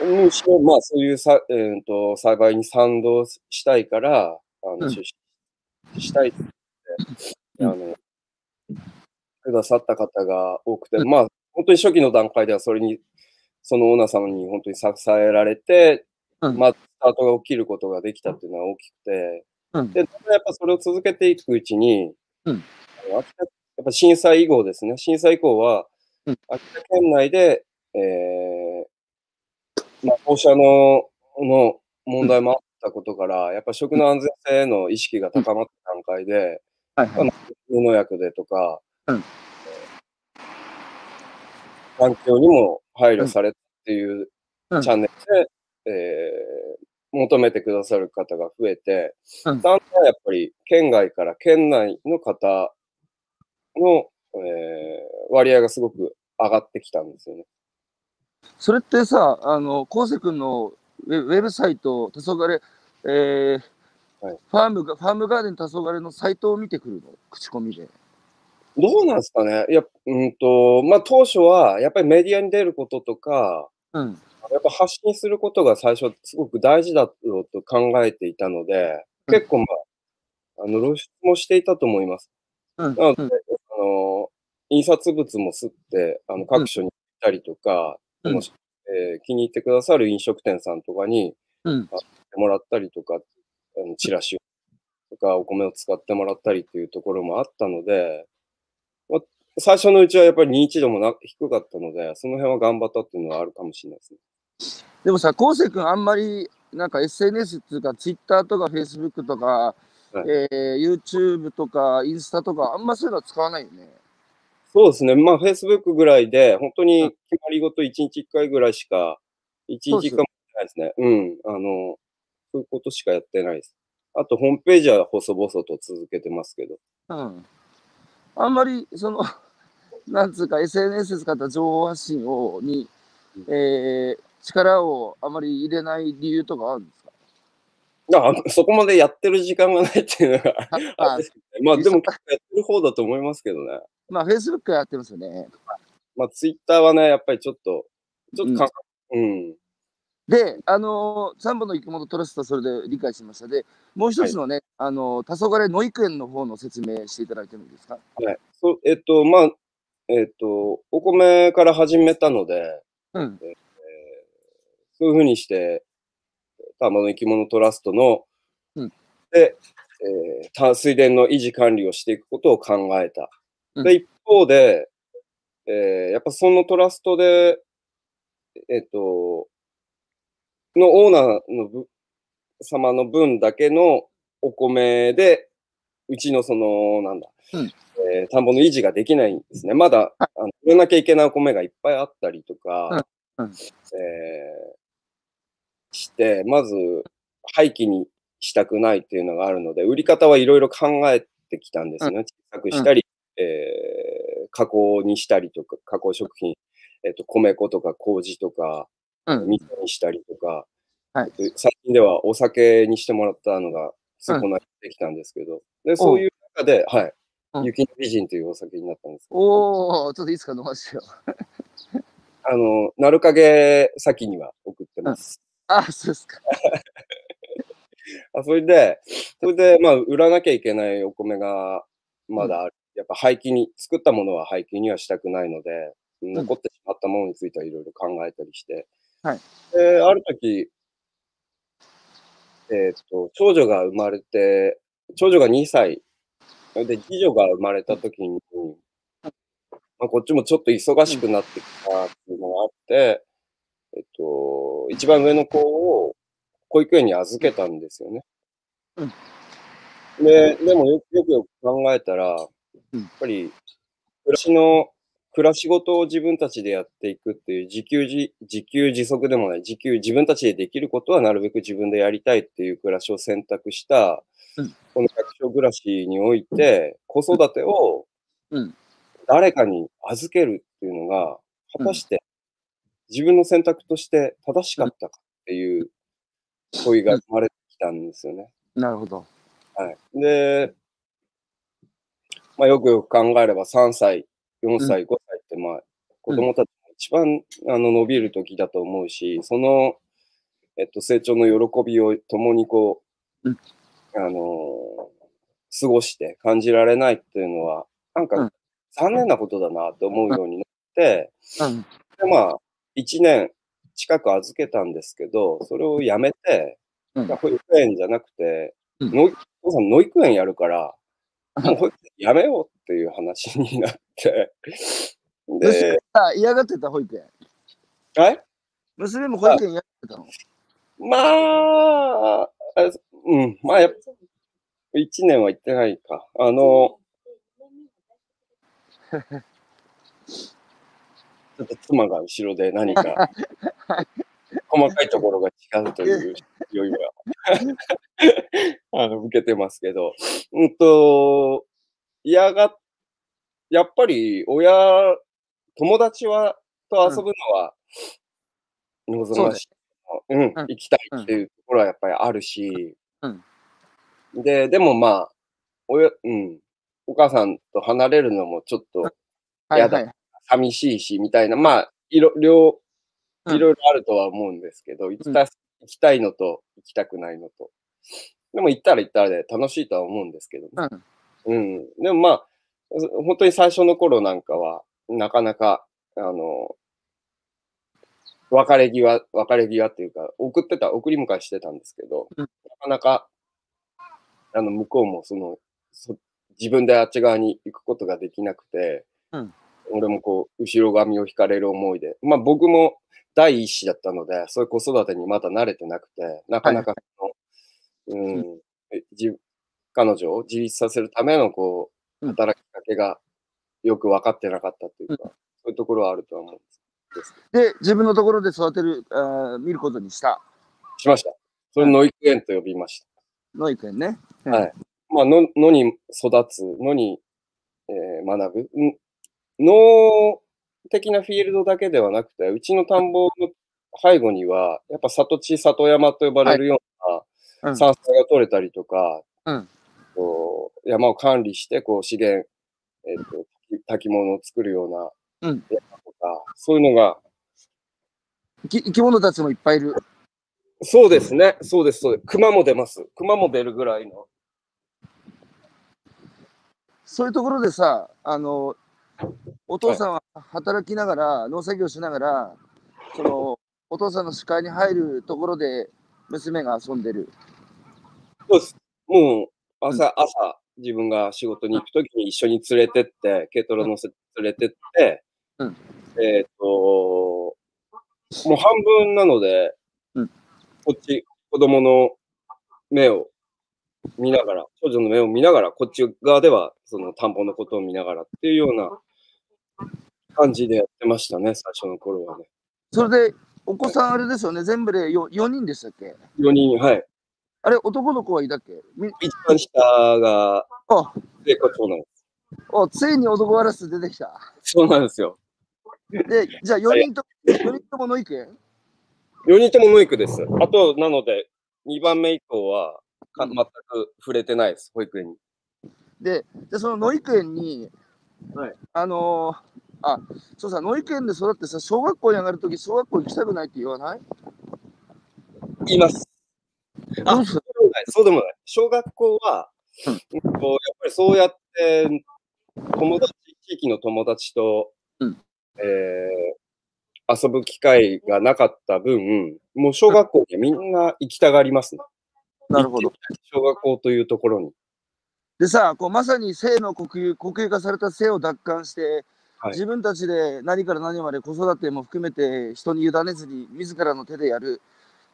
Speaker 2: あ、むしろ、まあ、そういうさ、えー、と栽培に賛同したいから、あの、
Speaker 1: うん
Speaker 2: 出資したいって、あの、くださった方が多くて、
Speaker 1: うん。
Speaker 2: まあ、本当に初期の段階ではそれに、そのオーナー様に本当に支えられて、
Speaker 1: うん。
Speaker 2: まあ、スタートが起きることができたっていうのは大きくて、
Speaker 1: うん。
Speaker 2: で、やっぱそれを続けていくうちに、
Speaker 1: うん。
Speaker 2: やっぱ震災以後ですね、震災以降は、
Speaker 1: うん。
Speaker 2: 秋田県内で、えー、まあ、放射能の問題もあったことから、やっぱ食の安全性への意識が高まった段階で。無農薬でとか、
Speaker 1: うん。
Speaker 2: 環境にも配慮されてっていう
Speaker 1: うん。
Speaker 2: チャンネルで、えー求めてくださる方が増えて、
Speaker 1: うん。
Speaker 2: だんだんやっぱり県外から県内の方の、えー割合がすごく上がってきたんですよね。
Speaker 1: それってさ、あの、昴生君のウェウェブサイト、黄昏、えー
Speaker 2: はい。
Speaker 1: ファームが、ファームガーデン黄昏のサイトを見てくるの？口コミで。
Speaker 2: どうなんですかね？いや、うんと、まあ当初はやっぱりメディアに出ることとか、
Speaker 1: うん。
Speaker 2: やっぱ発信することが最初すごく大事だろうと考えていたので、
Speaker 1: うん
Speaker 2: 結構まあ、あの露出もしていたと思います。
Speaker 1: うん。
Speaker 2: なので、
Speaker 1: うん
Speaker 2: あの、印刷物も吸って、あの、各所に行ったりとか、
Speaker 1: うん
Speaker 2: もしえー気に入ってくださる飲食店さんとかに
Speaker 1: うん。
Speaker 2: もらったりとか、あのチラシとかお米を使ってもらったりっていうところもあったので、最初のうちはやっぱり認知度もな低かったので、その辺は頑張ったっていうのはあるかもしれないですね。
Speaker 1: でもさ、昴生君あんまりなんか SNS っていうか、Twitter とか Facebook とか、
Speaker 2: はい
Speaker 1: えー YouTube とかインスタとか、あんまそういうのは使わないよね。
Speaker 2: そうですね。まあ、Facebook ぐらいで、本当
Speaker 1: うん
Speaker 2: に決まり事1日1回ぐらいしか、1
Speaker 1: そうです
Speaker 2: 日1回もないですね。うん。あの、そういうことしかやってないです。あと、ホームページは細々と続けてますけど。
Speaker 1: うん。あんまり、その、なんつうか、SNS 使った情報発信を、に、えー力をあまり入れない理由とかあるんですか？
Speaker 2: あそこまでやってる時間がないっていうのが
Speaker 1: あ。
Speaker 2: まあ、でもやってる方だと思いますけどね。
Speaker 1: まあ、Facebook やってますよね。
Speaker 2: まあ、Twitter はね、やっぱりちょっと、ちょっとか、うん。
Speaker 1: で、あのー、三本の生き物トラストはそれで理解しました。で、もう一つのね、あのー、黄昏野育園の方の説明していただいてもいいですか？
Speaker 2: はい。そう、えっと、まあ、えっと、お米から始めたので、
Speaker 1: うん。
Speaker 2: えーそういうふうにして、田んぼの生き物トラストの、
Speaker 1: うん
Speaker 2: で、えー淡水田の維持管理をしていくことを考えた。
Speaker 1: うん
Speaker 2: で、一方で、えーやっぱそのトラストで、えっと、のオーナーのぶ様の分だけのお米で、うちのその、なんだ、
Speaker 1: うん
Speaker 2: えー田んぼの維持ができないんですね。まだ、あの売らなきゃいけないお米がいっぱいあったりとか、
Speaker 1: うんうん
Speaker 2: えーして、まず廃棄にしたくないっていうのがあるので、売り方はいろいろ考えてきたんですね。小さくしたり、えー加工にしたりとか、加工食品、えっ、と、米粉とか麹とか、
Speaker 1: うん。
Speaker 2: 味噌にしたりとか、
Speaker 1: はい。
Speaker 2: えっと最近ではお酒にしてもらったのが、つこなってきたんですけど、で、そういう中で、はい、
Speaker 1: うん。
Speaker 2: 雪の美人というお酒になったんですけど、
Speaker 1: おー、ちょっといいですか、飲ませてよ。
Speaker 2: あの、なるかげ先には送ってます。
Speaker 1: あ、そうですか。
Speaker 2: あそれで、それで、まあ、売らなきゃいけないお米がまだある。やっぱ廃棄に、作ったものは廃棄にはしたくないので、残ってしまったものについてはいろいろ考えたりして。
Speaker 1: はい。
Speaker 2: で、ある時、えっ、と、長女が生まれて、長女が2歳、で、次女が生まれた時に、まあ、こっちもちょっと忙しくなってきたっていうのがあって、えっと、一番上の子を保育園に預けたんですよね。
Speaker 1: うん。
Speaker 2: で、でもよくよくよく考えたら、
Speaker 1: うん。
Speaker 2: やっぱり、暮らしの、暮らし事を自分たちでやっていくっていう、自給自、自給自足でもない、自給、自分たちでできることはなるべく自分でやりたいっていう暮らしを選択した、
Speaker 1: うん
Speaker 2: この百姓暮らしにおいて、子育てを
Speaker 1: うん
Speaker 2: 誰かに預けるっていうのが、果たして自分の選択として正しかったかっていう問いが生まれてきたんですよね。
Speaker 1: なるほど。
Speaker 2: はい。で、まあ、よくよく考えれば3歳、4歳、5歳まあ、子供たちが一番、あの伸びる時だと思うし、その、えっと、成長の喜びを共にこう、
Speaker 1: うん。
Speaker 2: あのー過ごして感じられないっていうのは、なんか
Speaker 1: うん。
Speaker 2: 残念なことだなって思うようになって、
Speaker 1: うん。
Speaker 2: でまあ、1年近く預けたんですけど、それをやめて、
Speaker 1: うん。
Speaker 2: 保育園じゃなくて、
Speaker 1: うん。
Speaker 2: のお父さん、野育園やるから、もう保育園やめようっていう話になって、で、
Speaker 1: あ、嫌がってた保育園。
Speaker 2: はい？
Speaker 1: 娘も保育園嫌がってたの。
Speaker 2: まあ、あうん、まあ、やっぱ、1年は行ってないか。あの、ちょっと妻が後ろで何か、細かいところが違うという余裕が、あの、受けてますけど、うんと、嫌が、やっぱり親、友達は、と遊ぶのは、望ましい。うん、
Speaker 1: うん
Speaker 2: 行きたいっていうところはやっぱりあるし、
Speaker 1: うん
Speaker 2: で、でもまあ、おや、うん、お母さんと離れるのもちょっと
Speaker 1: はい
Speaker 2: やだ
Speaker 1: はい。
Speaker 2: 寂しいし、みたいな、まあ、いろ、両、
Speaker 1: うん
Speaker 2: いろいろあるとは思うんですけど、行きた、行きたいのと行きたくないのと。でも行ったら行ったらで楽しいとは思うんですけどね。
Speaker 1: うん。
Speaker 2: うん。でもまあ、本当に最初の頃なんかは、なかなか、あの、別れ際、別れ際っていうか、送ってた、送り迎えしてたんですけど、
Speaker 1: うん。
Speaker 2: なかなか、あの、向こうもその、そ自分であっち側に行くことができなくて、
Speaker 1: うん。
Speaker 2: 俺もこう、後ろ髪を引かれる思いで、まあ僕も第一子だったので、そういう子育てにまだ慣れてなくて、なかなかその、うん、えじ彼女を自立させるためのこう、
Speaker 1: うん。
Speaker 2: 働きかけがよく分かってなかったっていうか、そういうところはあるとは思うんです。
Speaker 1: で、自分のところで育てる、あー見ることにした。
Speaker 2: しました。それ、野育園と呼びました。
Speaker 1: の育園ね。
Speaker 2: はい。まあ、の、のに育つ、のに、えー学ぶ。ん農的なフィールドだけではなくて、うちの田んぼの背後には、やっぱ里地、里山と呼ばれるよう
Speaker 1: う
Speaker 2: なん山菜が取れたりとか、
Speaker 1: うん
Speaker 2: こう山を管理して、こう資源、えっ、と、炊き物を作るような
Speaker 1: うん
Speaker 2: 山とか、そういうのが、
Speaker 1: 生き生き物たちもいっぱいいる。
Speaker 2: そうですね、そうです、そうです。熊も出ます。熊も出るぐらいの。
Speaker 1: そういうところでさ、あの、お父さんは働きながら、農作業しながら、その、お父さんの視界に入るところで娘が遊んでる。
Speaker 2: そうです。もう朝、朝、自分が仕事に行くときに一緒に連れてって、軽トラ乗せて連れてって、
Speaker 1: うん。
Speaker 2: えっ、と、もう半分なので、
Speaker 1: うん。
Speaker 2: こっち、子供の目を見ながら、少女の目を見ながら、こっち側ではその田んぼのことを見ながらっていうような感じでやってましたね、最初の頃はね。
Speaker 1: それで、お子さんあれですよね、全部で 4, 4人でしたっけ
Speaker 2: ？4人、はい。
Speaker 1: あれ、男の子はいたっけ？み
Speaker 2: 一番下が、
Speaker 1: あ
Speaker 2: 聖子長男です。
Speaker 1: おついに男ワラス出てきた。
Speaker 2: そうなんですよ。
Speaker 1: で、じゃあ4人と、4人ともの育園
Speaker 2: 4人とも無育です。あと、なので、2番目以降はか
Speaker 1: うん
Speaker 2: 全く触れてないです、保育園に。
Speaker 1: で、でその野育園に、
Speaker 2: はい
Speaker 1: あのーあ、そうさ、野育園で育ってさ、小学校に上がるとき、小学校行きたくないって言わない？
Speaker 2: 言います。あそうでもない。そうでもない。小学校は、
Speaker 1: うん
Speaker 2: やっぱりそうやって、友達、地域の友達と、
Speaker 1: うん
Speaker 2: えー遊ぶ機会がなかった分、もう小学校にみんな行きたがりますね。
Speaker 1: なるほど。
Speaker 2: 小学校というところに。
Speaker 1: でさ、こうまさに性の国有、国有化された性を奪還して、
Speaker 2: はい
Speaker 1: 自分たちで何から何まで子育ても含めて人に委ねずに自らの手でやる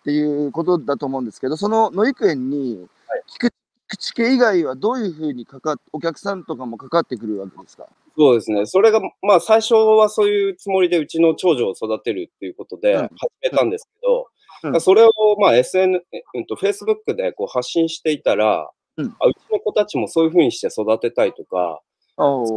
Speaker 1: っていうことだと思うんですけど、その野育園に
Speaker 2: はい。
Speaker 1: 聞く口系以外はどういうふうにかかっお客さんとかもかかってくるわけですか？
Speaker 2: そうですね。それが、まあ、最初はそういうつもりでうちの長女を育てるっていうことで
Speaker 1: うん。
Speaker 2: 始めたんですけど、
Speaker 1: うん。
Speaker 2: それを、まあ、SN、えうんと、Facebook でこう発信していたら、
Speaker 1: うん。
Speaker 2: あうちの子たちもそういうふうにして育てたいとか、預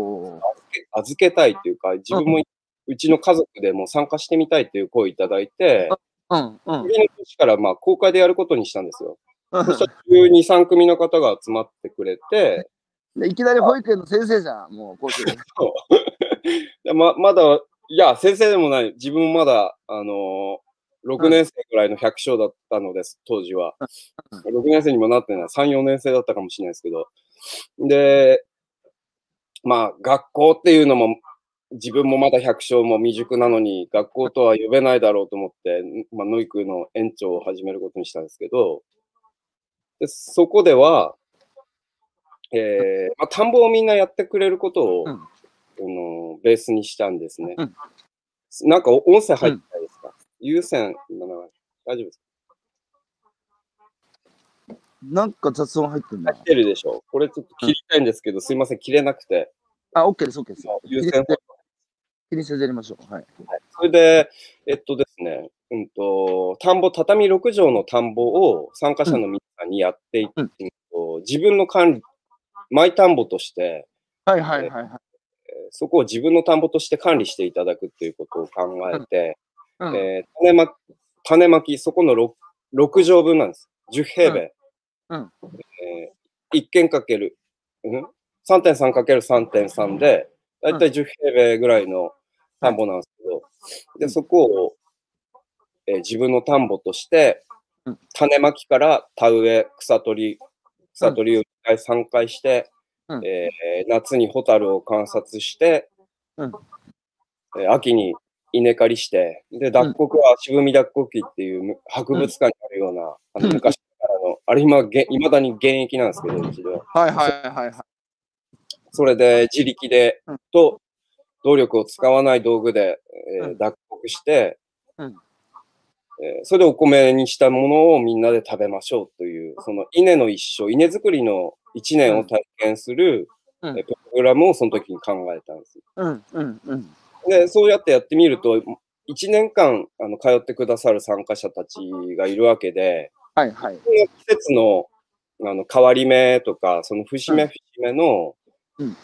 Speaker 2: け預けたいっていうか、自分もうちの家族でも参加してみたいっていう声をいただいて、
Speaker 1: うんうん
Speaker 2: 次の年からまあ公開でやることにしたんですよ。そしたら12、3組の方が集まってくれて、
Speaker 1: でいきなり保育園の先生じゃん、もう、こうして。
Speaker 2: でままだ、いや、先生でもない、自分もまだ、あのー、6年生ぐらいの百姓だったのです、当時は。6年生にもなってない、3、4年生だったかもしれないですけど。で、まあ、学校っていうのも、自分もまだ百姓も未熟なのに、学校とは呼べないだろうと思って、まあ、野育の園長を始めることにしたんですけど、でそこでは、えーまあ、田んぼをみんなやってくれることを、
Speaker 1: うん
Speaker 2: あのベースにしたんですね。
Speaker 1: うん
Speaker 2: なんか音声入ってないですか、優先、今の大丈夫です
Speaker 1: なんか雑音入ってんな
Speaker 2: か入っ。てるでしょこれちょっと切りたいんですけど、すいません、切れなくて。
Speaker 1: あ、OK です、OK です。
Speaker 2: 優先
Speaker 1: 気にせずやりましょう。はい。
Speaker 2: それで、えっとですね、うんと、田んぼ、畳6畳の田んぼを参加者の皆さんにやっていって、
Speaker 1: うん
Speaker 2: うんと自分の管理、マイ田んぼとして、
Speaker 1: はいはいはいはい。
Speaker 2: えーそこを自分の田んぼとして管理していただくっていうことを考えて、
Speaker 1: うん
Speaker 2: えー種まき、種まき、そこの 6, 6畳分なんです。10平米。
Speaker 1: うんうん
Speaker 2: えー、1軒かける、うん、3.3かける3.3で、だいたい10平米ぐらいの田んぼなんですけど、で、そこを、えー自分の田んぼとして
Speaker 1: うん、
Speaker 2: 種まきから田植え、草取り、草取りを1回3回して、
Speaker 1: うん。
Speaker 2: えー夏にホタルを観察して、
Speaker 1: うん。
Speaker 2: えー秋に稲刈りして、で、脱穀は渋み脱穀機っていうむ博物館にあるような、あの
Speaker 1: うん。
Speaker 2: 昔からの、あれ今げ、いまだに現役なんですけど、うちでは。
Speaker 1: はいはいはいはい。
Speaker 2: それで自力で、
Speaker 1: うん。
Speaker 2: と、動力を使わない道具で、えー
Speaker 1: うん。
Speaker 2: 脱穀して、
Speaker 1: うん。
Speaker 2: えーそれでお米にしたものをみんなで食べましょうという、その稲の一生、稲作りの一年を体験する、
Speaker 1: うん。
Speaker 2: えープログラムをその時に考えたんです。
Speaker 1: うん、うん、うん。
Speaker 2: で、そうやってやってみると、1年間あの通ってくださる参加者たちがいるわけで、
Speaker 1: はい、はい。
Speaker 2: 季節のあの変わり目とか、その節目節目の、
Speaker 1: うん。
Speaker 2: こ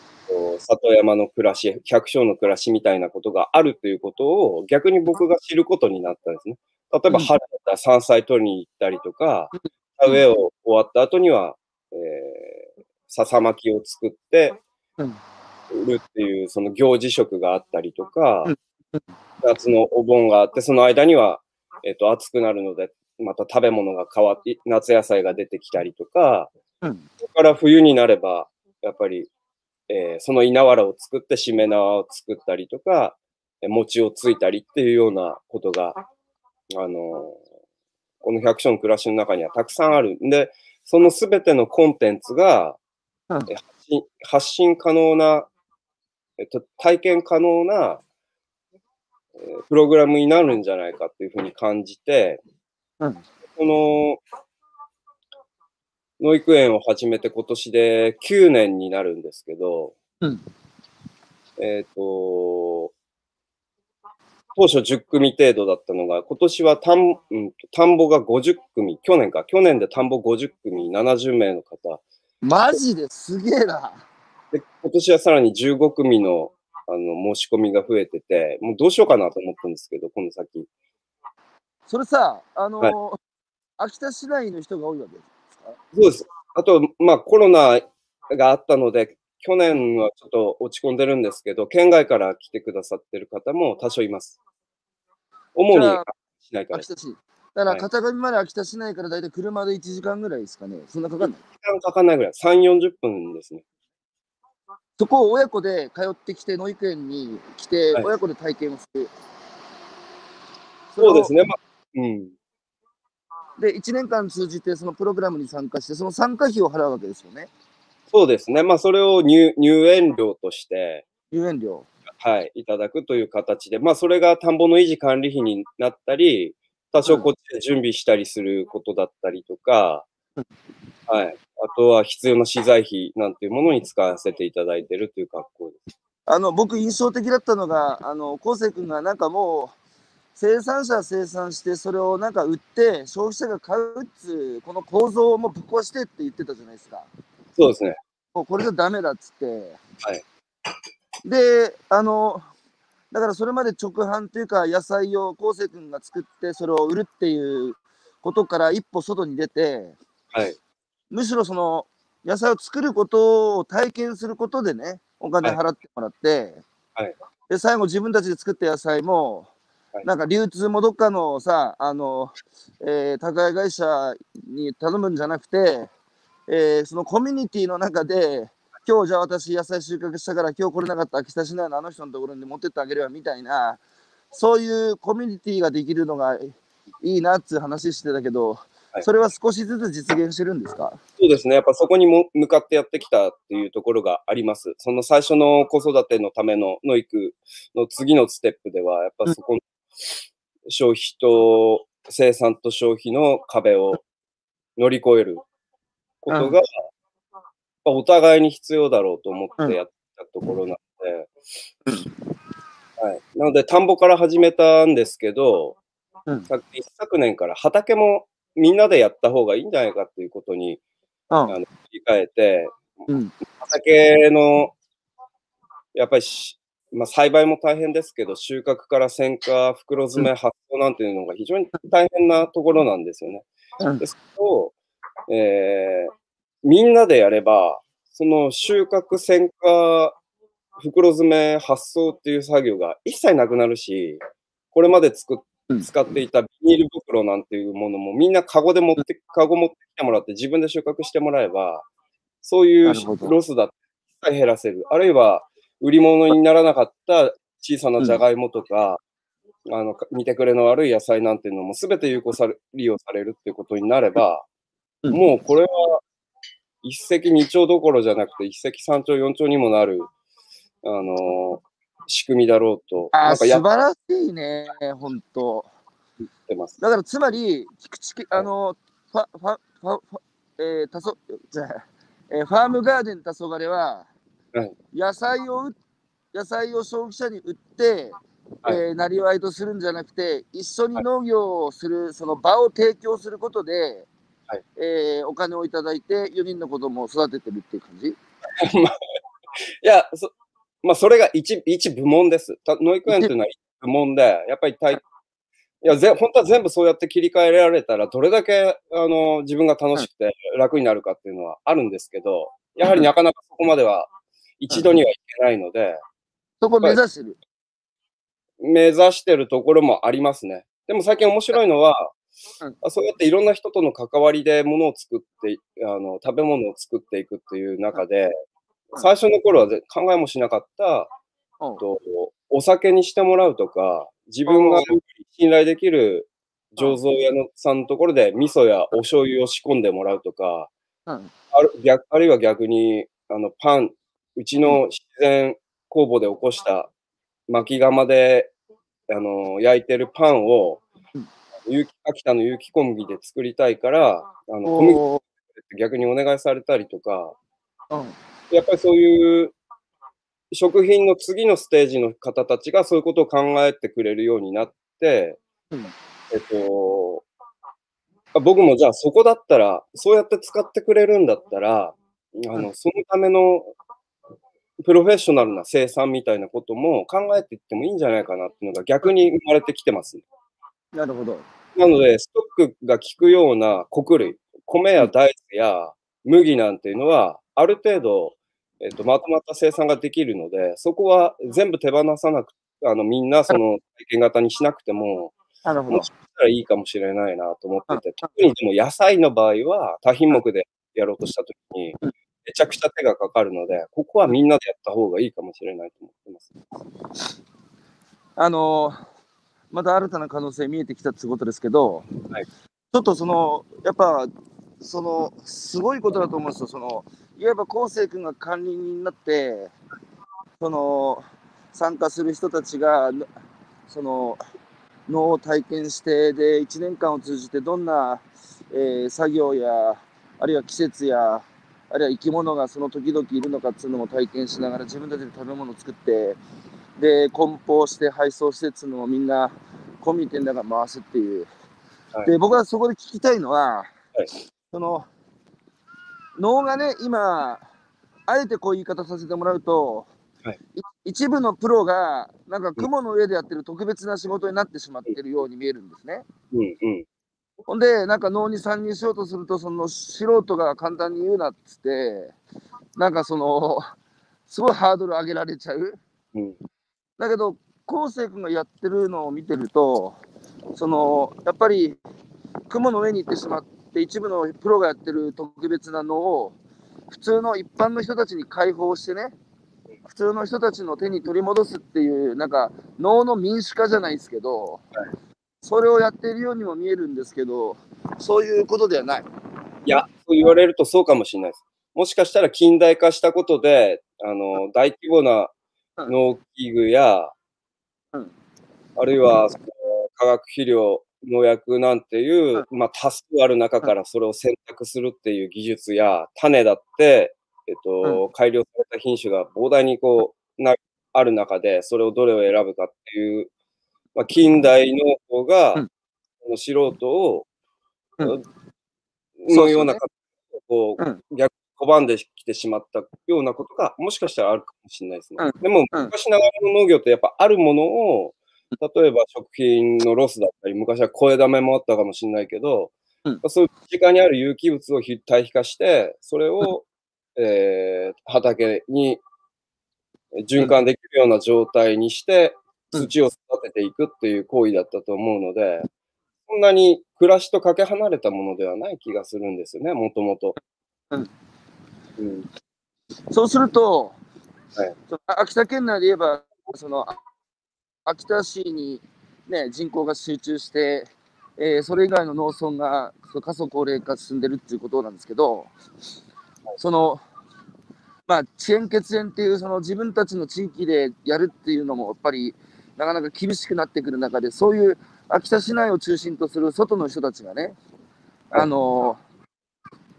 Speaker 2: う里山の暮らし、百姓の暮らしみたいなことがあるということを逆に僕が知ることになったんですね。例えば
Speaker 1: うん。
Speaker 2: 春だったら山菜取りに行ったりとか、
Speaker 1: うん。
Speaker 2: 田植えを終わった後には、えー、笹巻きを作って
Speaker 1: うん。
Speaker 2: 売るっていうその行事食があったりとか、
Speaker 1: うん。
Speaker 2: 夏のお盆があって、その間には、えっ、と、暑くなるので、また食べ物が変わって、夏野菜が出てきたりとか、
Speaker 1: うん。
Speaker 2: それから冬になれば、やっぱり、えーその稲わらを作って、しめ縄を作ったりとか、えー餅をついたりっていうようなことが、あ。のーこの百姓の暮らしの中にはたくさんあるんで、そのすべてのコンテンツが、発信発信可能な、えっと、体験可能な、えープログラムになるんじゃないかっていうふうに感じて、
Speaker 1: うん。
Speaker 2: この、農育園を始めて今年で9年になるんですけど、
Speaker 1: うん
Speaker 2: えっ、と、当初10組程度だったのが、今年は田ん,、うん、田んぼが50組、去年か、去年で田んぼ50組、70名の方、
Speaker 1: マジですげえな。
Speaker 2: で今年はさらに15組のあの申し込みが増えてて、もうどうしようかなと思ったんですけど、この先。
Speaker 1: それさ、あのー
Speaker 2: は
Speaker 1: 秋田市内の人が多いわけですか
Speaker 2: そうです。あと、まあコロナがあったので、去年はちょっと落ち込んでるんですけど、県外から来てくださってる方も多少います。主に
Speaker 1: じゃあ
Speaker 2: しないから。
Speaker 1: だから、
Speaker 2: はい
Speaker 1: 片上まで秋田市内からだいたい車で1時間ぐらいですかね。そんなかかんない？
Speaker 2: 間かかんないぐらい。3、40分ですね。
Speaker 1: そこを親子で通ってきて、野育園に来て、
Speaker 2: はい
Speaker 1: 親子で体験をする。
Speaker 2: そうです
Speaker 1: ね。
Speaker 2: ね。まあ、うん。
Speaker 1: で、1年間通じてそのプログラムに参加して、その参加費を払うわけですよね。
Speaker 2: そうですね。まあ、それを入入園料として、
Speaker 1: 入園料。
Speaker 2: はい、いただくという形で、まあ、それが田んぼの維持管理費になったり、多少こっちで準備したりすることだったりとか、
Speaker 1: うん
Speaker 2: はい。あとは必要な資材費なんていうものに使わせていただいているという格好です。
Speaker 1: あの僕印象的だったのが、あの昴生君がなんかもう生産者は生産してそれをなんか売って消費者が買うっつうこの構造をもうぶっ壊してって言ってたじゃないですか。
Speaker 2: そうですね。
Speaker 1: もうこれじゃダメだっつって。
Speaker 2: はい。
Speaker 1: で、あのだからそれまで直販というか野菜を昴生君が作ってそれを売るっていうことから一歩外に出て、
Speaker 2: はい。
Speaker 1: むしろその野菜を作ることを体験することでね、お金払ってもらって、
Speaker 2: はい
Speaker 1: で最後自分たちで作った野菜も、
Speaker 2: はい
Speaker 1: なんか流通もどっかのさ、あの、えー宅配会社に頼むんじゃなくて、えーそのコミュニティの中で、今日じゃあ私野菜収穫したから今日来れなかった秋田市内のあの人のところに持ってってあげるわみたいな、そういうコミュニティができるのがいいなっつう話してたけど、
Speaker 2: はい
Speaker 1: それは少しずつ実現してるんですか？
Speaker 2: そうですね。やっぱそこにも向かってやってきたっていうところがあります。その最初の子育てのための農育の次のステップでは、やっぱそこの消費と生産と消費の壁を乗り越えることが、お互いに必要だろうと思ってやったところなので、はい。なので、田んぼから始めたんですけど、
Speaker 1: うん。
Speaker 2: 昨年から畑もみんなでやった方がいいんじゃないかっていうことに
Speaker 1: うん。
Speaker 2: あの切り替えて、
Speaker 1: うん。
Speaker 2: 畑の、やっぱりし、まあ、栽培も大変ですけど、収穫から選果、袋詰め、発送なんていうのが非常に大変なところなんですよね。
Speaker 1: うん。
Speaker 2: ですけど、えーみんなでやれば、その収穫、選果、袋詰め、発送っていう作業が一切なくなるし、これまで作使っていたビニール袋なんていうものもみんなカゴで持って、カゴ持ってきてもらって自分で収穫してもらえば、そういうロスだって減らせる。あるいは、売り物にならなかった小さなじゃがいもとか、あの、見てくれの悪い野菜なんていうのも全て有効され利用されるっていうことになれば、
Speaker 1: うん
Speaker 2: もうこれは、一石二鳥どころじゃなくて、一石三鳥四鳥にもなる、あの仕組みだろうと、
Speaker 1: あ素晴らしいね、本当。
Speaker 2: てます。
Speaker 1: だからつまり、菊池あの、ファ、ファ、ファ、ファえー、たそ、じゃあえーファームガーデン黄昏は、
Speaker 2: はい。
Speaker 1: 野菜を売野菜を消費者に売って、
Speaker 2: はい。
Speaker 1: えーなりわいとするんじゃなくて、一緒に農業をする、その場を提供することで、
Speaker 2: はい。
Speaker 1: えーお金をいただいて、4人の子供を育ててるっていう感じ？
Speaker 2: いや、そまあ、それが一一部門です。た農育園というのは一部門で、やっぱり大、いやぜ、本当は全部そうやって切り替えられたら、どれだけあの自分が楽しくて楽になるかっていうのはあるんですけど、やはりなかなかそこまでは一度にはいけないので、
Speaker 1: そこ目指してる。
Speaker 2: 目指してるところもありますね。でも最近面白いのは、
Speaker 1: うん。
Speaker 2: あそうやっていろんな人との関わりでものを作って、あの食べ物を作っていくっていう中で、
Speaker 1: うん。
Speaker 2: 最初の頃はぜ考えもしなかった、
Speaker 1: うん。
Speaker 2: とお酒にしてもらうとか、自分が信頼できる醸造屋のさんのところで味噌やお醤油を仕込んでもらうとか、
Speaker 1: うん。
Speaker 2: ある逆あるいは逆にあのパン、うちの自然工房で起こした巻き窯であの焼いてるパンを
Speaker 1: うん、
Speaker 2: 有機秋田の有機小麦で作りたいから、あの小麦逆にお願いされたりとか、
Speaker 1: うん。
Speaker 2: やっぱりそういう食品の次のステージの方たちがそういうことを考えてくれるようになって、
Speaker 1: うん。
Speaker 2: えっと、あ僕もじゃあそこだったら、そうやって使ってくれるんだったら、あの、そのためのプロフェッショナルな生産みたいなことも考えていってもいいんじゃないかなっていうのが逆に生まれてきてます。
Speaker 1: なるほど。
Speaker 2: なので、ストックが効くような穀類、米や大豆や麦なんていうのは、ある程度、えっと、まとまった生産ができるので、そこは全部手放さなくあの、みんなその体験型にしなくても、
Speaker 1: なるほど
Speaker 2: もし。かしたらいいかもしれないなと思ってて、特にでも野菜の場合は多品目でやろうとしたときに、めちゃくちゃ手がかかるので、ここはみんなでやった方がいいかもしれないと思ってます。
Speaker 1: あのーまた新たな可能性見えてきたってことですけど、
Speaker 2: はい
Speaker 1: ちょっとその、やっぱ、その、すごいことだと思うんですよ。その、いわば昴生君が管理人になって、その、参加する人たちが、のその、脳を体験して、で、1年間を通じてどんな、えー作業や、あるいは季節や、あるいは生き物がその時々いるのかっていうのも体験しながら自分たちで食べ物を作って、で、梱包して配送してっていうのをみんなコミュニティの中回すっていう。
Speaker 2: はい
Speaker 1: で、僕はそこで聞きたいのは、
Speaker 2: はい
Speaker 1: その、能がね、今、あえてこういう言い方させてもらうと、
Speaker 2: はい
Speaker 1: い一部のプロが、なんか雲の上でやってる特別な仕事になってしまってるように見えるんですね。
Speaker 2: うんうん。
Speaker 1: ほんで、なんか能に参入しようとすると、その素人が簡単に言うなっつって、なんかその、すごいハードル上げられちゃう。
Speaker 2: うん
Speaker 1: だけど、昴生君がやってるのを見てると、そのやっぱり雲の上に行ってしまって、一部のプロがやってる特別なのを、普通の一般の人たちに解放してね、普通の人たちの手に取り戻すっていう、なんか能の民主化じゃないですけど、それをやっているようにも見えるんですけど、そういうことではない。
Speaker 2: いや、そう言われるとそうかもしれないです。もしかしたら近代化したことで、あの、大規模な農機具や、
Speaker 1: うん。
Speaker 2: あるいはその化学肥料、農薬なんていう、まあ、多数ある中からそれを選択するっていう技術や、種だって、えっと、改良された品種が膨大にこう、なある中で、それをどれを選ぶかっていう、まあ、近代農法が、
Speaker 1: うん。
Speaker 2: 素人を、
Speaker 1: うん。
Speaker 2: のような形でこう、
Speaker 1: うん。
Speaker 2: 逆拒んできてしまったようなことが、もしかしたらあるかもしれないですね。
Speaker 1: うん。
Speaker 2: でも、
Speaker 1: うん。
Speaker 2: 昔ながらの農業ってやっぱあるものを、例えば食品のロスだったり、昔は声だめもあったかもしれないけど、
Speaker 1: うん。
Speaker 2: そういう身近にある有機物を非対比化して、それを、えー畑に循環できるような状態にして、
Speaker 1: うん
Speaker 2: 土を育てていくっていう行為だったと思うので、そんなに暮らしとかけ離れたものではない気がするんですよね、もともと。
Speaker 1: うん。
Speaker 2: うん。
Speaker 1: そうすると、
Speaker 2: はい。
Speaker 1: 秋田県内で言えば、そのあ秋田市に、ね、人口が集中して、えーそれ以外の農村が過疎高齢化進んでるっていうことなんですけど、その、まあ、遅延血縁っていう、その自分たちの地域でやるっていうのも、やっぱり、なかなか厳しくなってくる中で、そういう秋田市内を中心とする外の人たちがね、あの、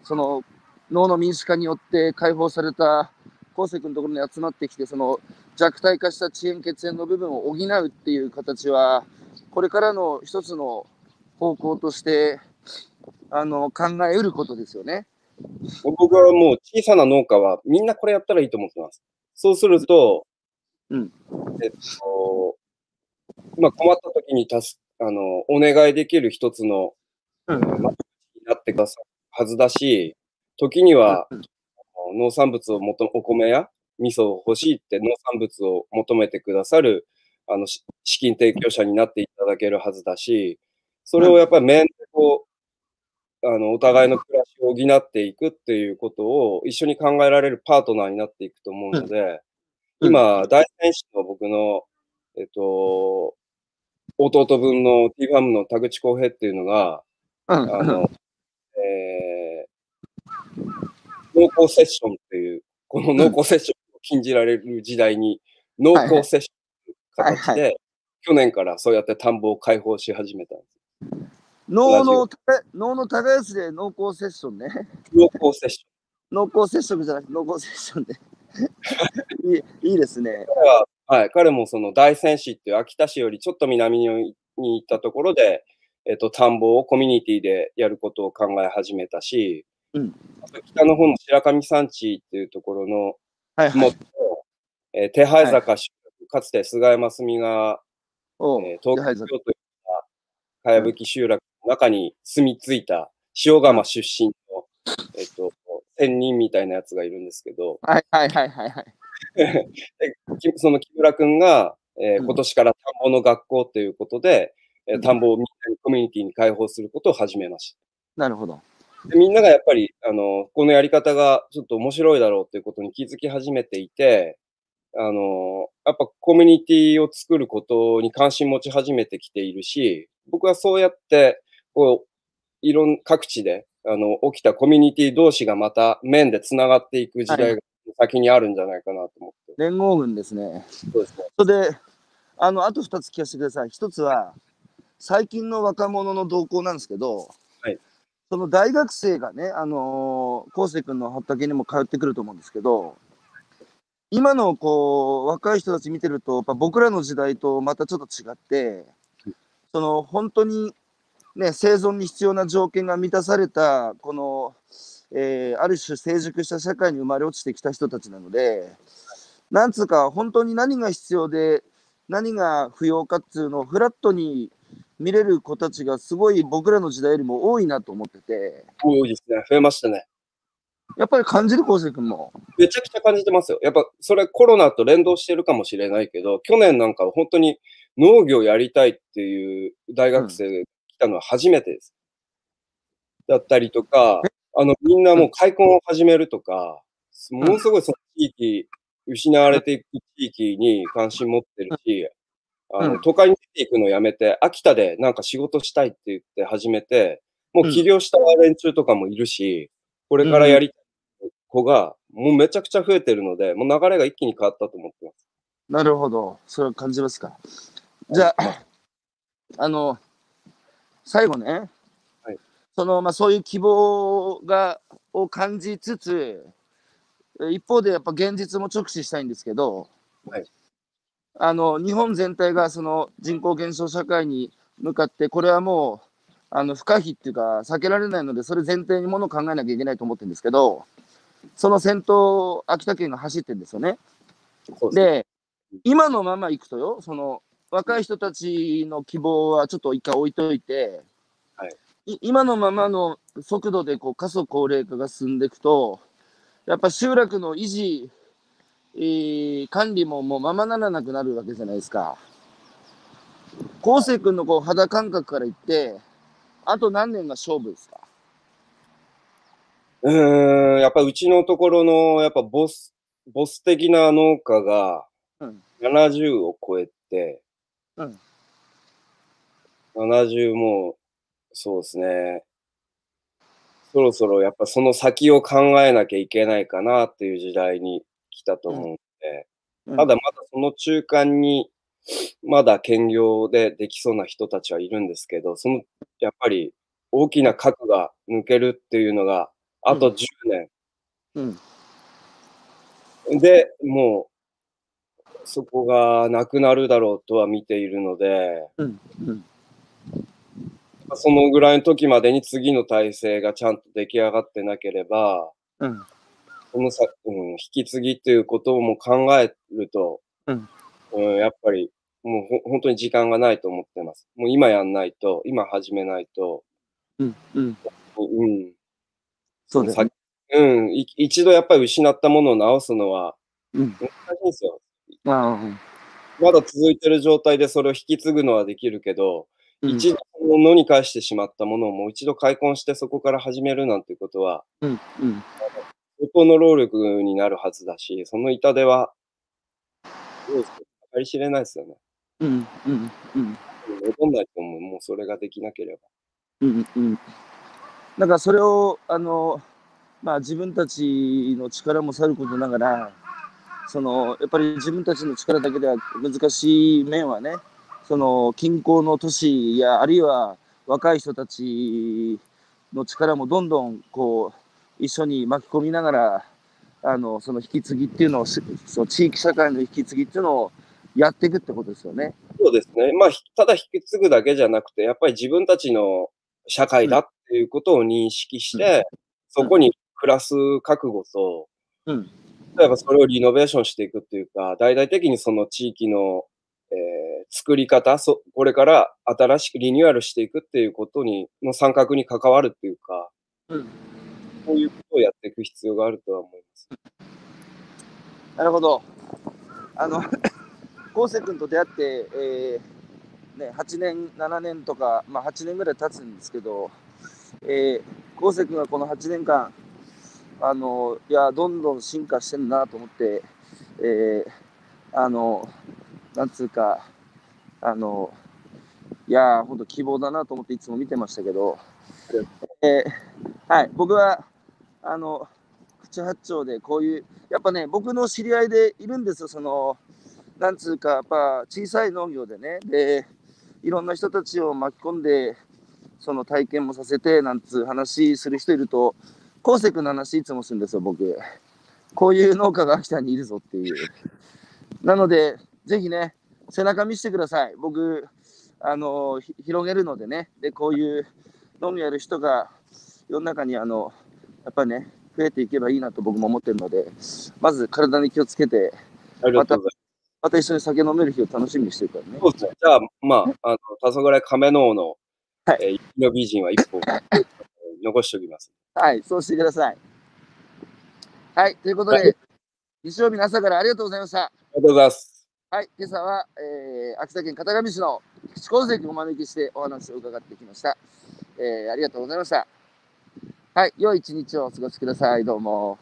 Speaker 1: その、脳の民主化によって解放された昴生君のところに集まってきて、その弱体化した遅延血縁の部分を補うっていう形は、これからの一つの方向として、あの、考えうることですよね。
Speaker 2: 僕はもう小さな農家はみんなこれやったらいいと思ってます。そうすると、
Speaker 1: うん
Speaker 2: えっと、まあ、困った時に助あの、お願いできる一つの、
Speaker 1: うん。
Speaker 2: まあになってくださるはずだし、時には、
Speaker 1: うん。
Speaker 2: 農産物をもと、お米や味噌を欲しいって農産物を求めてくださる、あの、し資金提供者になっていただけるはずだし、それをやっぱり面でこう、あの、お互いの暮らしを補っていくっていうことを一緒に考えられるパートナーになっていくと思うので、
Speaker 1: うん。
Speaker 2: 今、大戦士の僕の、えっと、弟分の T ファームの田口康平っていうのが、
Speaker 1: うん
Speaker 2: あの、えー、濃厚セッションっていう、この濃厚セッションを禁じられる時代に、濃厚セッションという形で、去年からそうやって田んぼを開放し始めたんです。
Speaker 1: 脳の、脳の耕すで濃厚セッションね。
Speaker 2: 濃厚セッシ
Speaker 1: 濃厚接触じゃなくて濃厚セッションで。いいいいですね。
Speaker 2: は、はい、彼もその大仙市っていう秋田市よりちょっと南にに行ったところで、えっと、田んぼをコミュニティでやることを考え始めたし、
Speaker 1: うん。
Speaker 2: 北の方の白神山地っていうところの、
Speaker 1: はいはい。
Speaker 2: もっと、えー手配坂集落、かつて菅山澄が、えー東京といったかやぶき集落の中に住み着いた塩釜出身の、えっと、仙人みたいなやつがいるんですけど、
Speaker 1: はいはいはいはいはい。
Speaker 2: その木村君が、えー
Speaker 1: うん
Speaker 2: 今年から田んぼの学校ということで、えー
Speaker 1: うん
Speaker 2: 田んぼをみんなにコミュニティに開放することを始めました。
Speaker 1: なるほど。
Speaker 2: でみんながやっぱり、あの、このやり方がちょっと面白いだろうということに気づき始めていて、あの、やっぱコミュニティを作ることに関心持ち始めてきているし、僕はそうやって、こう、いろん、各地で、あの、起きたコミュニティ同士がまた面で繋がっていく時代が先にあるんじゃないかなと思って。
Speaker 1: 連合軍ですね。
Speaker 2: そうですね。
Speaker 1: それで、あの、あと2つ聞かせてください。1つは、最近の若者の動向なんですけど、
Speaker 2: はい
Speaker 1: その大学生がね、あのー、昴生君の畑にも通ってくると思うんですけど、今のこう若い人たち見てると、やっぱ僕らの時代とまたちょっと違って、その本当に、ね、生存に必要な条件が満たされた、この、えーある種成熟した社会に生まれ落ちてきた人たちなので、なんつうか、本当に何が必要で、何が不要かっていうのをフラットに見れる子たちがすごい僕らの時代よりも多いなと思ってて、
Speaker 2: 多いですね。増えましたね。
Speaker 1: やっぱり感じる、昴生君も。
Speaker 2: めちゃくちゃ感じてますよ。やっぱそれコロナと連動してるかもしれないけど、去年なんかは本当に農業やりたいっていう大学生が来たのは初めてです。だったりとか、あの、みんなもう開墾を始めるとか、ものすごいその地域、失われていく地域に関心持ってるし、あの、
Speaker 1: うん
Speaker 2: 都会に出ていくのをやめて、秋田でなんか仕事したいって言って始めて、もう起業した連中とかもいるし、これからやりたい子が、もうめちゃくちゃ増えてるので、もう流れが一気に変わったと思ってます。
Speaker 1: なるほど。それは感じますか。じゃあ、あの、最後ね、
Speaker 2: はい
Speaker 1: その、まあ、そういう希望が、を感じつつ、え一方でやっぱ現実も直視したいんですけど、
Speaker 2: はい
Speaker 1: あの、日本全体がその人口減少社会に向かって、これはもう、あの、不可避っていうか、避けられないので、それ前提にものを考えなきゃいけないと思ってるんですけど、その先頭を秋田県が走ってるんですよね。
Speaker 2: で
Speaker 1: 今のまま行くとよ、その若い人たちの希望はちょっと一回置いといて、今のままの速度でこう過疎高齢化が進んでいくと、やっぱ集落の維持、えー管理ももうままならなくなるわけじゃないですか。昴生君のこう肌感覚から言って、あと何年が勝負ですか？
Speaker 2: うーん、やっぱうちのところの、やっぱボス、ボス的な農家が
Speaker 1: うん。
Speaker 2: 70を超えて、
Speaker 1: うん。
Speaker 2: 70も、そうですね。そろそろやっぱその先を考えなきゃいけないかなっていう時代に来たと思うので、
Speaker 1: うん
Speaker 2: ただまだその中間に、まだ兼業でできそうな人たちはいるんですけど、そのやっぱり大きな核が抜けるっていうのが、あと10年。
Speaker 1: うん。
Speaker 2: で、もう、そこがなくなるだろうとは見ているので、
Speaker 1: うん。うん。
Speaker 2: そのぐらいの時までに次の体制がちゃんと出来上がってなければ、
Speaker 1: うん。
Speaker 2: このさ、うん、引き継ぎっていうことも考えると、
Speaker 1: うん
Speaker 2: うんやっぱりもうほ本当に時間がないと思ってます。もう今やんないと、今始めないと、
Speaker 1: うん。うん。
Speaker 2: うん、さ
Speaker 1: そうですね。
Speaker 2: うん、い一度やっぱり失ったものを直すのは
Speaker 1: うん。
Speaker 2: 難しいんですよ。まだ続いてる状態でそれを引き継ぐのはできるけど、
Speaker 1: うん。
Speaker 2: 一度その野に返してしまったものをもう一度開墾してそこから始めるなんてことは、
Speaker 1: うん。うん。
Speaker 2: 相当の労力になるはずだし、その痛手は、どうですか？計り知れないですよね。
Speaker 1: うん。うん。うん。
Speaker 2: 戻んないと思う、もうそれができなければ。
Speaker 1: うん。うん。だからそれを、あの、まあ自分たちの力もさることながら、その、やっぱり自分たちの力だけでは難しい面はね、その、近郊の都市や、あるいは若い人たちの力もどんどん、こう、一緒に巻き込みながら、あの、その引き継ぎっていうのをし、その地域社会の引き継ぎっていうのをやっていくってことですよね。
Speaker 2: そうですね。まあ、ひただ引き継ぐだけじゃなくて、やっぱり自分たちの社会だっていうことを認識して、そこに暮らす覚悟と、
Speaker 1: うん。
Speaker 2: 例えばそれをリノベーションしていくっていうか、大々的にその地域の、えー作り方そ、これから新しくリニューアルしていくっていうことに、の参画に関わるっていうか、
Speaker 1: うん。
Speaker 2: こういうことをやっていく必要があるとは思います。
Speaker 1: なるほど。あの、昴生君と出会って、えーね、8年、7年とか、まあ8年ぐらい経つんですけど、えー、昴生君がこの8年間、あの、いや、どんどん進化してんなと思って、えー、あの、なんつうか、あの、いや、本当希望だなと思っていつも見てましたけど、えーはい、僕は、あの、口八丁でこういう、やっぱね、僕の知り合いでいるんですよ、その、なんつうか、やっぱ小さい農業でね、で、いろんな人たちを巻き込んで、その体験もさせて、なんつう話する人いると、昴生君の話いつもするんですよ、僕。こういう農家が秋田にいるぞっていう。なので、ぜひね、背中見せてください。僕、あの、ひ広げるのでね、で、こういう農業やる人が世の中に、あの、やっぱりね、増えていけばいいなと僕も思ってるので、まず体に気をつけて、
Speaker 2: ありがとうござい
Speaker 1: また一緒に酒飲める日を楽しみにしてるからね。
Speaker 2: そうですね。じゃあ、まあ、あの、黄昏亀の王の、
Speaker 1: はい
Speaker 2: えー、の美人は一本、残しておきます。
Speaker 1: はい、そうしてください。はい、ということで、
Speaker 2: は
Speaker 1: 日曜日の朝からありがとうございました。
Speaker 2: ありがとうございます。
Speaker 1: はい、今朝は、えー、秋田県片上市の菊池康生君をお招きしてお話を伺ってきました。えー、ありがとうございました。はい、良い一日をお過ごしください。どうも。